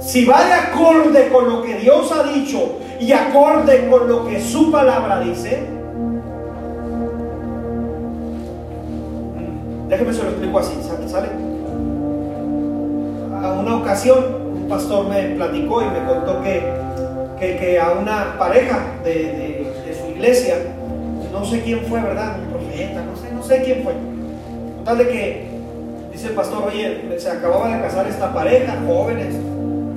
Si va de acorde con lo que Dios ha dicho y acorde con lo que su palabra dice, déjeme se lo explico así, ¿sale? A una ocasión un pastor me platicó y me contó que, que, a una pareja de, su iglesia, no sé quién fue, ¿verdad? Un profeta, no sé, no sé quién fue. Tal de que dice el pastor, oye, se acababa de casar esta pareja, jóvenes,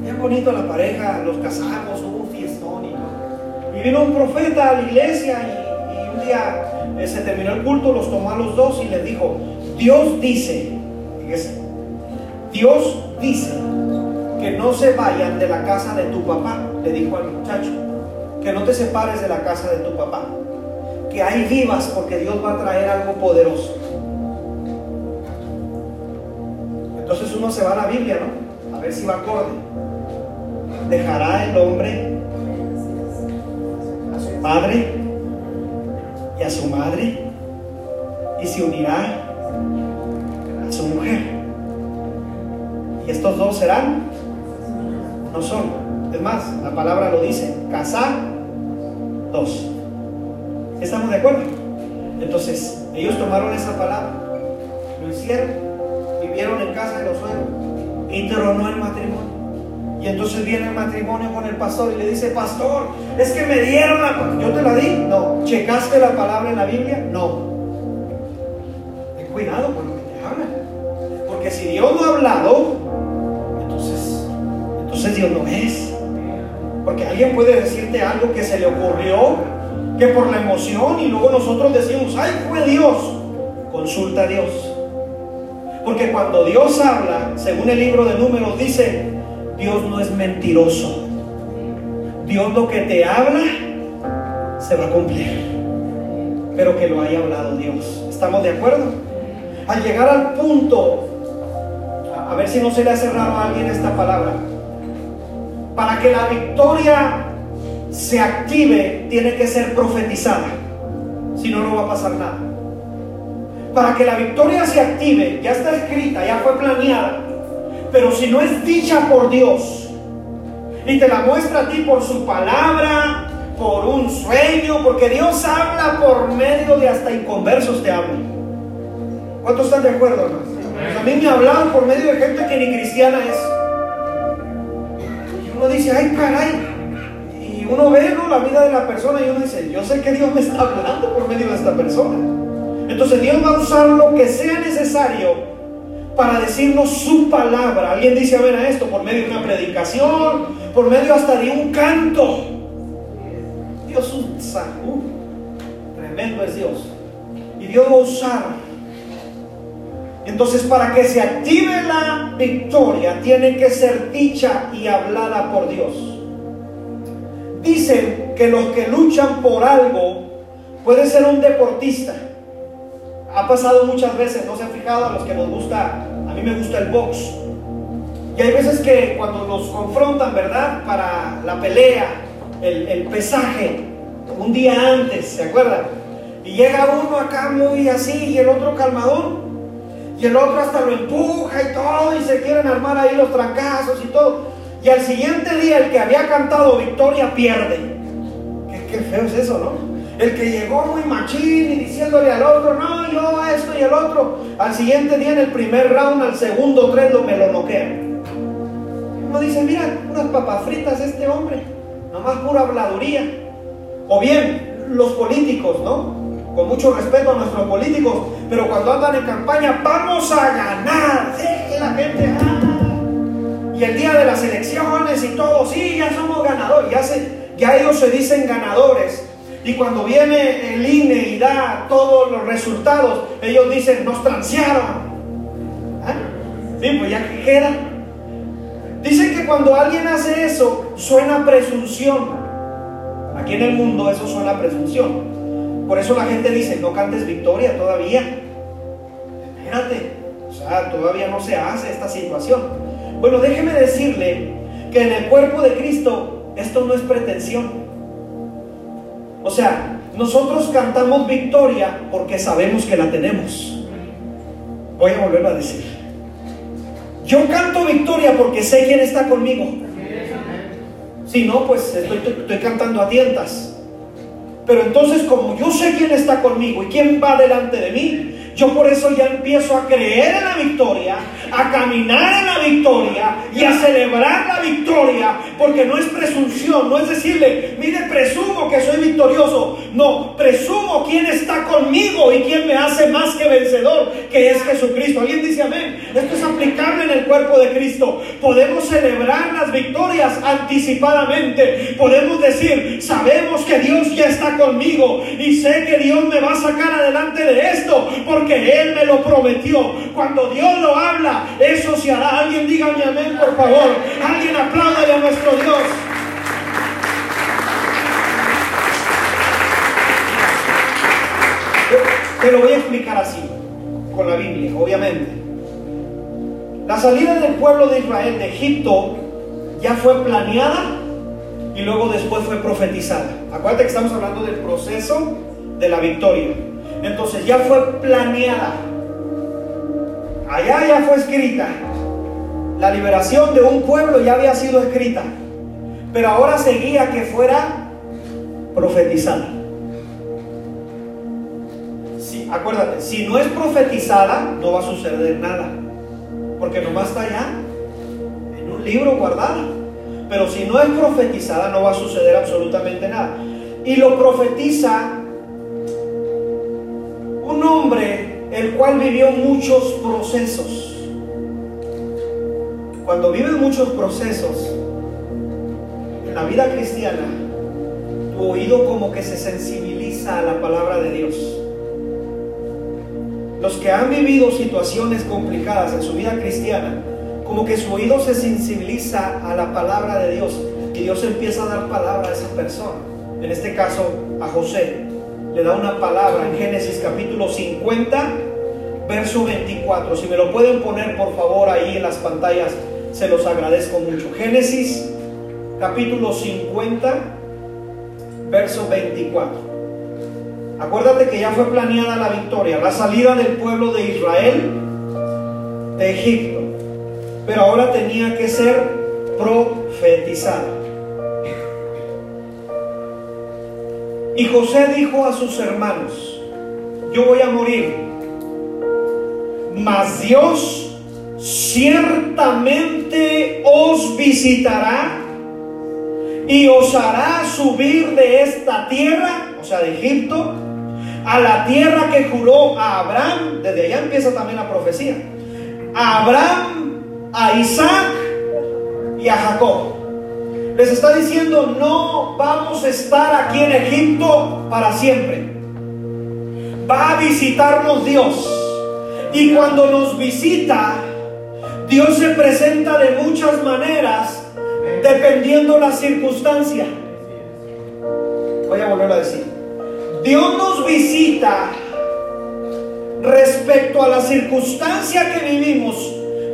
Bien bonito la pareja, los casamos, hubo un fiestón y vino un profeta a la iglesia y, un día eh, se terminó el culto, los tomó a los dos y les dijo, Dios dice, fíjese, Dios dice que no se vayan de la casa de tu papá, le dijo al muchacho, que no te separes de la casa de tu papá, que ahí vivas porque Dios va a traer algo poderoso. Entonces uno se va a la Biblia, ¿no? A ver si va acorde dejará el hombre a su padre y a su madre y se unirá a su mujer. Y estos dos serán no son. Es más, la palabra lo dice, casar dos. ¿Estamos de acuerdo? Entonces, ellos tomaron esa palabra, lo hicieron, vivieron en casa de los suegros y tronó el matrimonio. Y entonces viene el matrimonio con el pastor y le dice, pastor, es que me dieron la... ¿Yo te la di? No. ¿Checaste la palabra en la Biblia? No. Ten cuidado con lo que te hablan. Porque si Dios no ha hablado, entonces Dios no es. Porque alguien puede decirte algo que se le ocurrió, que por la emoción, y luego nosotros decimos, ay, fue Dios. Consulta a Dios. Porque cuando Dios habla, según el libro de números, dice, Dios no es mentiroso. Dios lo que te habla se va a cumplir. Pero que lo haya hablado Dios. ¿Estamos de acuerdo? Al llegar al punto, a ver si no se le ha cerrado a alguien esta palabra. Para que la victoria se active, tiene que ser profetizada. Si no, no va a pasar nada. Para que la victoria se active, ya está escrita, ya fue planeada pero si no es dicha por Dios y te la muestra a ti por su palabra, por un sueño, porque Dios habla por medio de hasta inconversos te habla. ¿Cuántos están de acuerdo, hermanos? a mí me hablan por medio de gente que ni cristiana es. Uno dice, ay caray. Y uno ve la vida de la persona y uno dice, yo sé que Dios me está hablando por medio de esta persona. Entonces Dios va a usar lo que sea necesario para decirnos su palabra. Alguien dice a ver a esto por medio de una predicación, por medio hasta de un canto. Dios usa, tremendo es Dios. Y Dios va a usar. Entonces, para que se active la victoria, tiene que ser dicha y hablada por Dios. Dicen que los que luchan por algo puede ser un deportista ha pasado muchas veces, no se han fijado a los que nos gusta, a mí me gusta el box. Y hay veces que cuando nos confrontan, ¿verdad? Para la pelea, el, pesaje, un día antes, ¿se acuerdan? Y llega uno acá muy así y el otro calmadón. Y el otro hasta lo empuja y todo y se quieren armar ahí los trancazos y todo. Y al siguiente día el que había cantado victoria pierde. Qué, feo es eso, ¿no? El que llegó muy machín y diciéndole al otro, no, yo esto y el otro. Al siguiente día en el primer round, al segundo tres lo me lo noquean. Uno dice, mira, unas papas fritas este hombre, nomás pura habladuría. O bien, los políticos, ¿no? Con mucho respeto a nuestros políticos, pero cuando andan en campaña, vamos a ganar. La gente, ah. Y el día de las elecciones y todo, sí, ya somos ganadores. Ya, se, ya ellos se dicen ganadores y cuando viene el INE y da todos los resultados, ellos dicen, nos transearon. ¿Ah? Sí, pues ya que queda. Dicen que cuando alguien hace eso, suena presunción. Aquí en el mundo eso suena presunción. Por eso la gente dice, no cantes victoria todavía. Espérate, o sea, todavía no se hace esta situación. Bueno, déjeme decirle que en el cuerpo de Cristo esto no es pretensión. O sea, nosotros cantamos victoria porque sabemos que la tenemos. Voy a volverlo a decir. Yo canto victoria porque sé quién está conmigo. Si no, pues estoy, cantando a tientas. Pero entonces como yo sé quién está conmigo y quién va delante de mí, yo por eso ya empiezo a creer en la victoria, a caminar en la victoria y a celebrar la victoria, porque no es presunción, no es decirle, mire, presumo que soy victorioso. No, presumo quién está conmigo y quién me hace más que vencedor, que es Jesucristo. ¿Alguien dice amén? Esto es aplicable en el cuerpo de Cristo. Podemos celebrar las victorias anticipadamente. Podemos decir, sabemos que Dios ya está conmigo y sé que Dios me va a sacar adelante de esto, porque que Él me lo prometió. Cuando Dios lo habla, eso se hará. Alguien dígame amén, por favor. Alguien aplaude a nuestro Dios. Te lo voy a explicar así, con la Biblia, obviamente. La salida del pueblo de Israel de Egipto ya fue planeada y luego después fue profetizada. Acuérdate que estamos hablando del proceso de la victoria. Entonces ya fue planeada. Allá ya fue escrita. La liberación de un pueblo ya había sido escrita. Pero ahora seguía que fuera profetizada. Sí, acuérdate, si no es profetizada, no va a suceder nada. Porque nomás está allá en un libro guardado. Pero si no es profetizada, no va a suceder absolutamente nada. Y lo profetiza hombre el cual vivió muchos procesos. Cuando vives muchos procesos en la vida cristiana, tu oído como que se sensibiliza a la palabra de Dios. Los que han vivido situaciones complicadas en su vida cristiana, como que su oído se sensibiliza a la palabra de Dios y Dios empieza a dar palabra a esa persona. En este caso, a José le da una palabra en Génesis capítulo 50, verso 24. Si me lo pueden poner por favor ahí en las pantallas, se los agradezco mucho. Génesis capítulo 50, verso 24. Acuérdate que ya fue planeada la victoria, la salida del pueblo de Israel de Egipto, pero ahora tenía que ser profetizada. Y José dijo a sus hermanos, yo voy a morir, mas Dios ciertamente os visitará y os hará subir de esta tierra, o sea, de Egipto, a la tierra que juró a Abraham, desde allá empieza también la profecía, a Abraham, a Isaac y a Jacob les está diciendo, no vamos a estar aquí en Egipto para siempre. Va a visitarnos Dios. Y cuando nos visita, Dios se presenta de muchas maneras dependiendo la circunstancia. Voy a volver a decir. Dios nos visita respecto a la circunstancia que vivimos.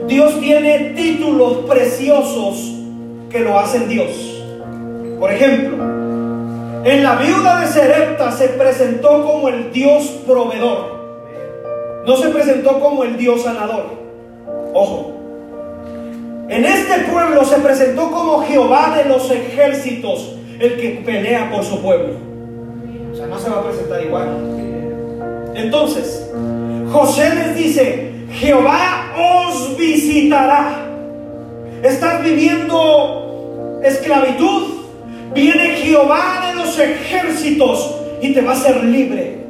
Dios tiene títulos preciosos que lo hacen Dios. Por ejemplo, en la viuda de Serepta se presentó como el Dios proveedor. No se presentó como el Dios sanador. Ojo. En este pueblo se presentó como Jehová de los ejércitos, el que pelea por su pueblo. O sea, no se va a presentar igual. Entonces, José les dice, Jehová os visitará. Estás viviendo esclavitud. Viene Jehová de los ejércitos y te va a ser libre.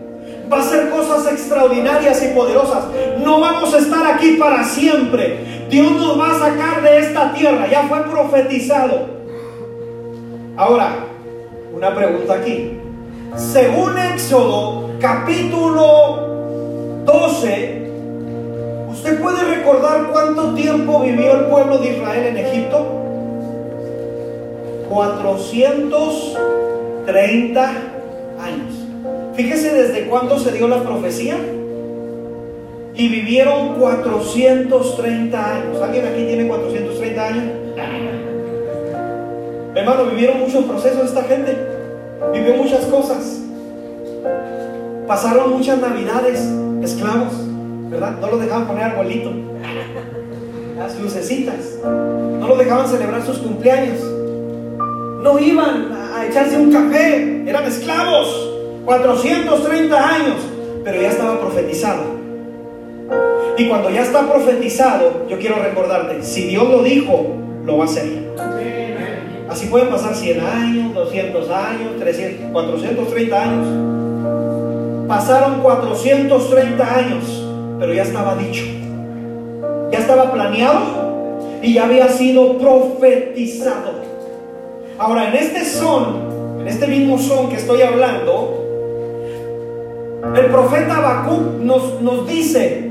Va a hacer cosas extraordinarias y poderosas. No vamos a estar aquí para siempre. Dios nos va a sacar de esta tierra. Ya fue profetizado. Ahora, una pregunta aquí. Según Éxodo capítulo 12, ¿usted puede recordar cuánto tiempo vivió el pueblo de Israel en Egipto? 430 años. Fíjese desde cuándo se dio la profecía. Y vivieron 430 años. ¿Alguien aquí tiene 430 años? Hermano, vivieron muchos procesos esta gente. Vivió muchas cosas. Pasaron muchas navidades esclavos, ¿verdad? No los dejaban poner arbolito. Las lucecitas. No los dejaban celebrar sus cumpleaños. No iban a echarse un café. Eran esclavos. 430 años. Pero ya estaba profetizado. Y cuando ya está profetizado, yo quiero recordarte, si Dios lo dijo, lo va a hacer. Así pueden pasar 100 años, 200 años, 300, 430 años. Pasaron 430 años, pero ya estaba dicho. Ya estaba planeado y ya había sido profetizado. Ahora, en este son, en este mismo son que estoy hablando, el profeta Habacuc nos, nos dice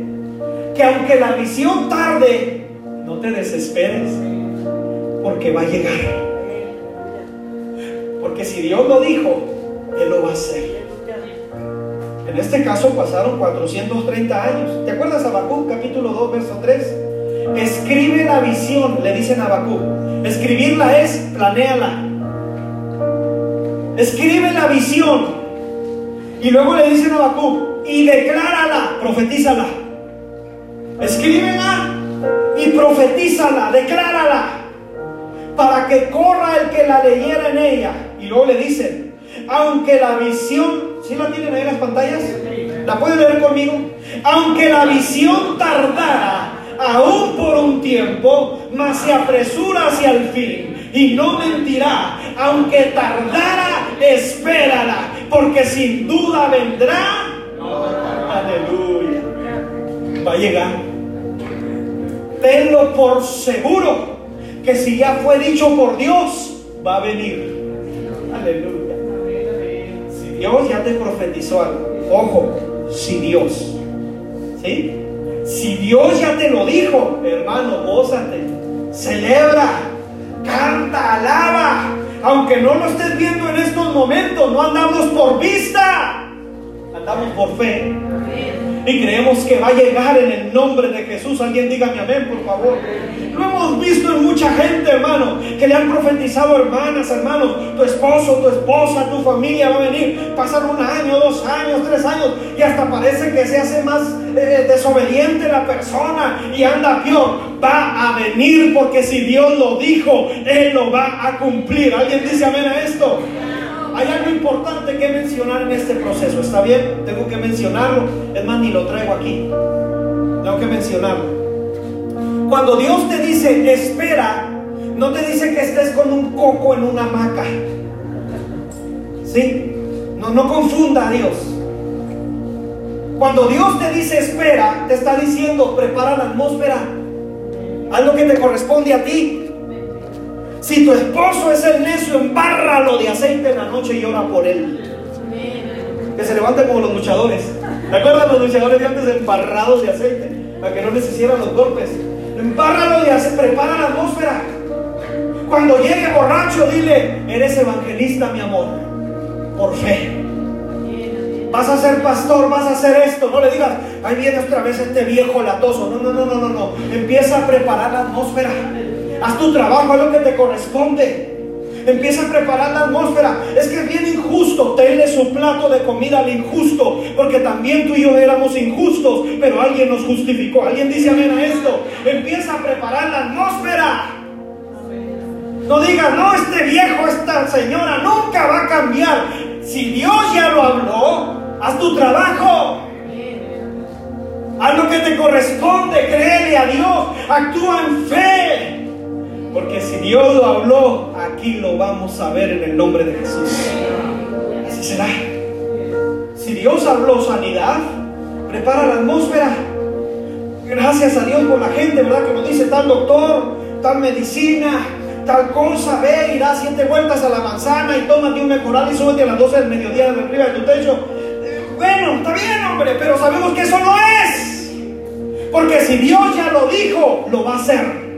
que aunque la visión tarde, no te desesperes, porque va a llegar. Porque si Dios lo dijo, Él lo va a hacer. En este caso pasaron 430 años. ¿Te acuerdas Habacuc capítulo 2, verso 3? Escribe la visión, le dicen a Habacuc. Escribirla es, planéala. Escribe la visión. Y luego le dicen a y declárala, profetízala. Escríbela y profetízala, declárala, para que corra el que la leyera en ella. Y luego le dicen, aunque la visión, ¿sí la tienen ahí en las pantallas? ¿La pueden leer conmigo? Aunque la visión tardara aún por un tiempo, mas se apresura hacia el fin y no mentirá. Aunque tardara, espérala, porque sin duda vendrá. Aleluya. Va a llegar. Tenlo por seguro que si ya fue dicho por Dios, va a venir. Aleluya. Si Dios ya te profetizó algo, ojo, si Dios, ¿sí? Si Dios ya te lo dijo, hermano, gózate, celebra, canta, alaba. Aunque no lo estés viendo en estos momentos, no andamos por vista, andamos por fe. Y creemos que va a llegar en el nombre de Jesús. Alguien dígame amén, por favor. Lo hemos visto en mucha gente, hermano, que le han profetizado hermanas, hermanos, tu esposo, tu esposa, tu familia va a venir. Pasan un año, dos años, tres años y hasta parece que se hace más eh, desobediente la persona y anda peor. Va a venir porque si Dios lo dijo, Él lo va a cumplir. ¿Alguien dice amén a esto? Hay algo importante que mencionar en este proceso. ¿Está bien? Tengo que mencionarlo. Es más, ni lo traigo aquí. Tengo que mencionarlo. Cuando Dios te dice espera, no te dice que estés con un coco en una hamaca. ¿Sí? No, no confunda a Dios. Cuando Dios te dice espera, te está diciendo prepara la atmósfera. Haz lo que te corresponde a ti. Si tu esposo es el necio, embárralo de aceite en la noche y ora por él. Que se levante como los luchadores. ¿Te acuerdas los luchadores de antes embarrados de aceite? Para que no les hicieran los golpes. Embárralo de aceite, prepara la atmósfera. Cuando llegue borracho, dile, eres evangelista, mi amor. Por fe. Vas a ser pastor, vas a hacer esto. No le digas, ahí viene otra vez este viejo latoso. No, no, no, no, no, no. Empieza a preparar la atmósfera. Haz tu trabajo, haz lo que te corresponde. Empieza a preparar la atmósfera. Es que es bien injusto. Tenle su plato de comida al injusto. Porque también tú y yo éramos injustos. Pero alguien nos justificó. Alguien dice amén a esto. Empieza a preparar la atmósfera. No digas, no, este viejo, esta señora nunca va a cambiar. Si Dios ya lo Haz tu trabajo. Haz lo que te corresponde, créele a Dios, actúa en fe. Porque si Dios lo habló, aquí lo vamos a ver en el nombre de Jesús. Así será. Si Dios habló sanidad, prepara la atmósfera. Gracias a Dios por la gente, ¿verdad? Que nos dice tal doctor, tal medicina, tal cosa, ve y da siete vueltas a la manzana y tómate un mejoral y súbete a las 12 del mediodía de arriba de tu techo. Bueno, está bien, hombre, pero sabemos que eso no es. Porque si Dios ya lo dijo, lo va a hacer.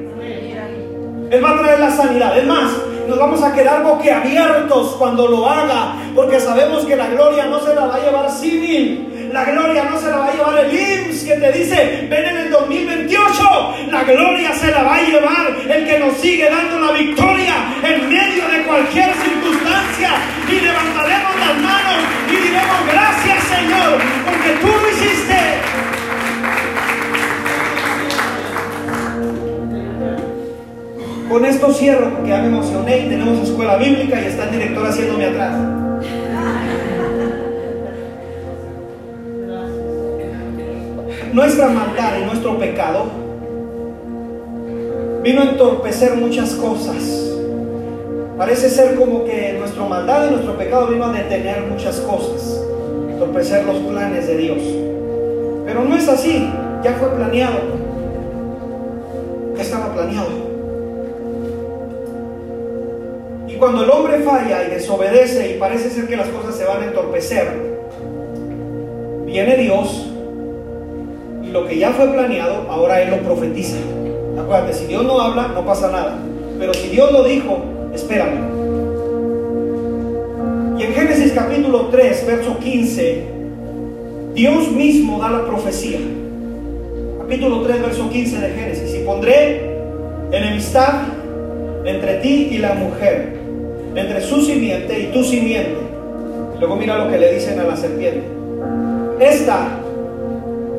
Él va a traer la sanidad. Es más, nos vamos a quedar boquiabiertos cuando lo haga, porque sabemos que la gloria no se la va a llevar civil. La gloria no se la va a llevar el IMSS que te dice, ven en el 2028. La gloria se la va a llevar el que nos sigue dando la victoria en medio de cualquier circunstancia. Y levantaremos las manos y diremos, gracias Señor, porque tú lo hiciste. Con esto cierro porque ya me emocioné y tenemos escuela bíblica y está el director haciéndome atrás. Nuestra maldad y nuestro pecado vino a entorpecer muchas cosas. Parece ser como que nuestra maldad y nuestro pecado vino a detener muchas cosas, entorpecer los planes de Dios. Pero no es así, ya fue planeado. Ya estaba planeado. Cuando el hombre falla y desobedece y parece ser que las cosas se van a entorpecer, viene Dios y lo que ya fue planeado, ahora Él lo profetiza. Acuérdate, si Dios no habla, no pasa nada. Pero si Dios lo dijo, espérame. Y en Génesis capítulo 3, verso 15, Dios mismo da la profecía. Capítulo 3, verso 15 de Génesis. Y pondré enemistad entre ti y la mujer, entre su simiente y tu simiente. Luego mira lo que le dicen a la serpiente. Esta,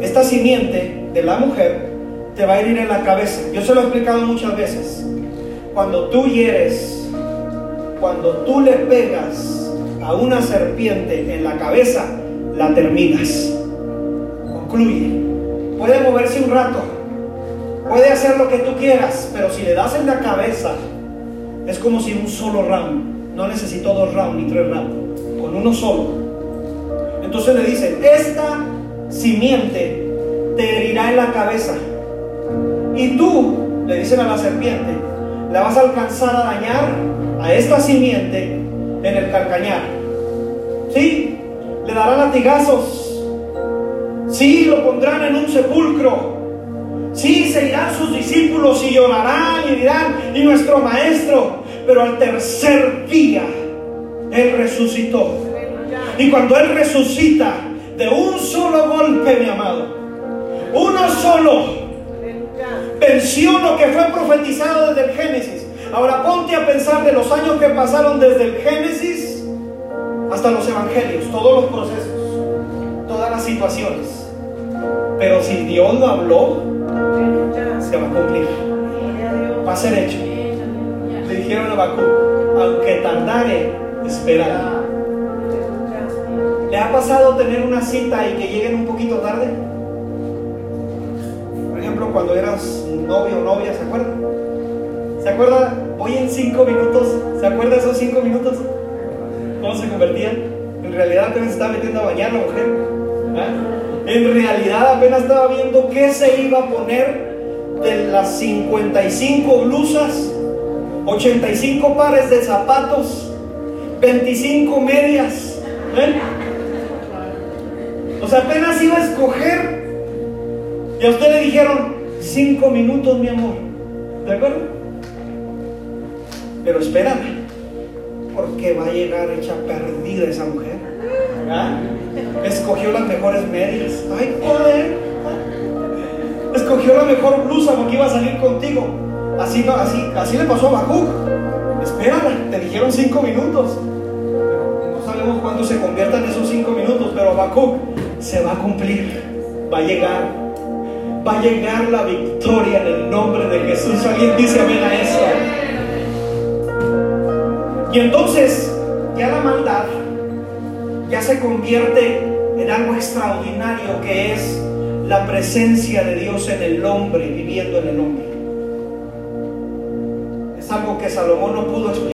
esta simiente de la mujer te va a herir en la cabeza. Yo se lo he explicado muchas veces. Cuando tú hieres, cuando tú le pegas a una serpiente en la cabeza, la terminas. Concluye. Puede moverse un rato, puede hacer lo que tú quieras, pero si le das en la cabeza, es como si un solo round, no necesito dos rounds ni tres rounds, con uno solo. Entonces le dicen, esta simiente te herirá en la cabeza. Y tú, le dicen a la serpiente, la vas a alcanzar a dañar a esta simiente en el calcañar. ¿Sí? Le darán latigazos. Sí, lo pondrán en un sepulcro. Sí, se irán sus discípulos y llorarán y dirán, y nuestro maestro, pero al tercer día Él resucitó. Y cuando Él resucita, de un solo golpe, mi amado, uno solo, venció lo que fue profetizado desde el Génesis. Ahora ponte a pensar de los años que pasaron desde el Génesis hasta los evangelios, todos los procesos, todas las situaciones. Pero si Dios lo habló, se va a cumplir. Va a ser hecho. Le dijeron a Bakú, aunque tardare, esperará. ¿Le ha pasado tener una cita y que lleguen un poquito tarde? Por ejemplo, cuando eras novio o novia, ¿se acuerda? ¿Se acuerda? Voy en cinco minutos. ¿Se acuerda esos cinco minutos? ¿Cómo se convertían? En realidad apenas se estaba metiendo a bañar la mujer. ¿Ah? En realidad apenas estaba viendo qué se iba a poner de las 55 blusas, 85 pares de zapatos, 25 medias. ¿eh? O sea, apenas iba a escoger. Y a usted le dijeron, cinco minutos, mi amor. ¿De acuerdo? Pero espérame, porque va a llegar hecha perdida esa mujer. ¿Ah? Escogió las mejores medias. ¡Ay, joder! Escogió la mejor blusa porque iba a salir contigo. Así, así, así le pasó a Bajú. Espérala, te dijeron cinco minutos. no sabemos cuándo se conviertan esos cinco minutos, pero Bakú se va a cumplir. Va a llegar. Va a llegar la victoria en el nombre de Jesús. Alguien dice amén a eso. Y entonces ya la maldad ya se convierte en algo extraordinario que es la presencia de Dios en el hombre, viviendo en el hombre. Es algo que Salomón no pudo explicar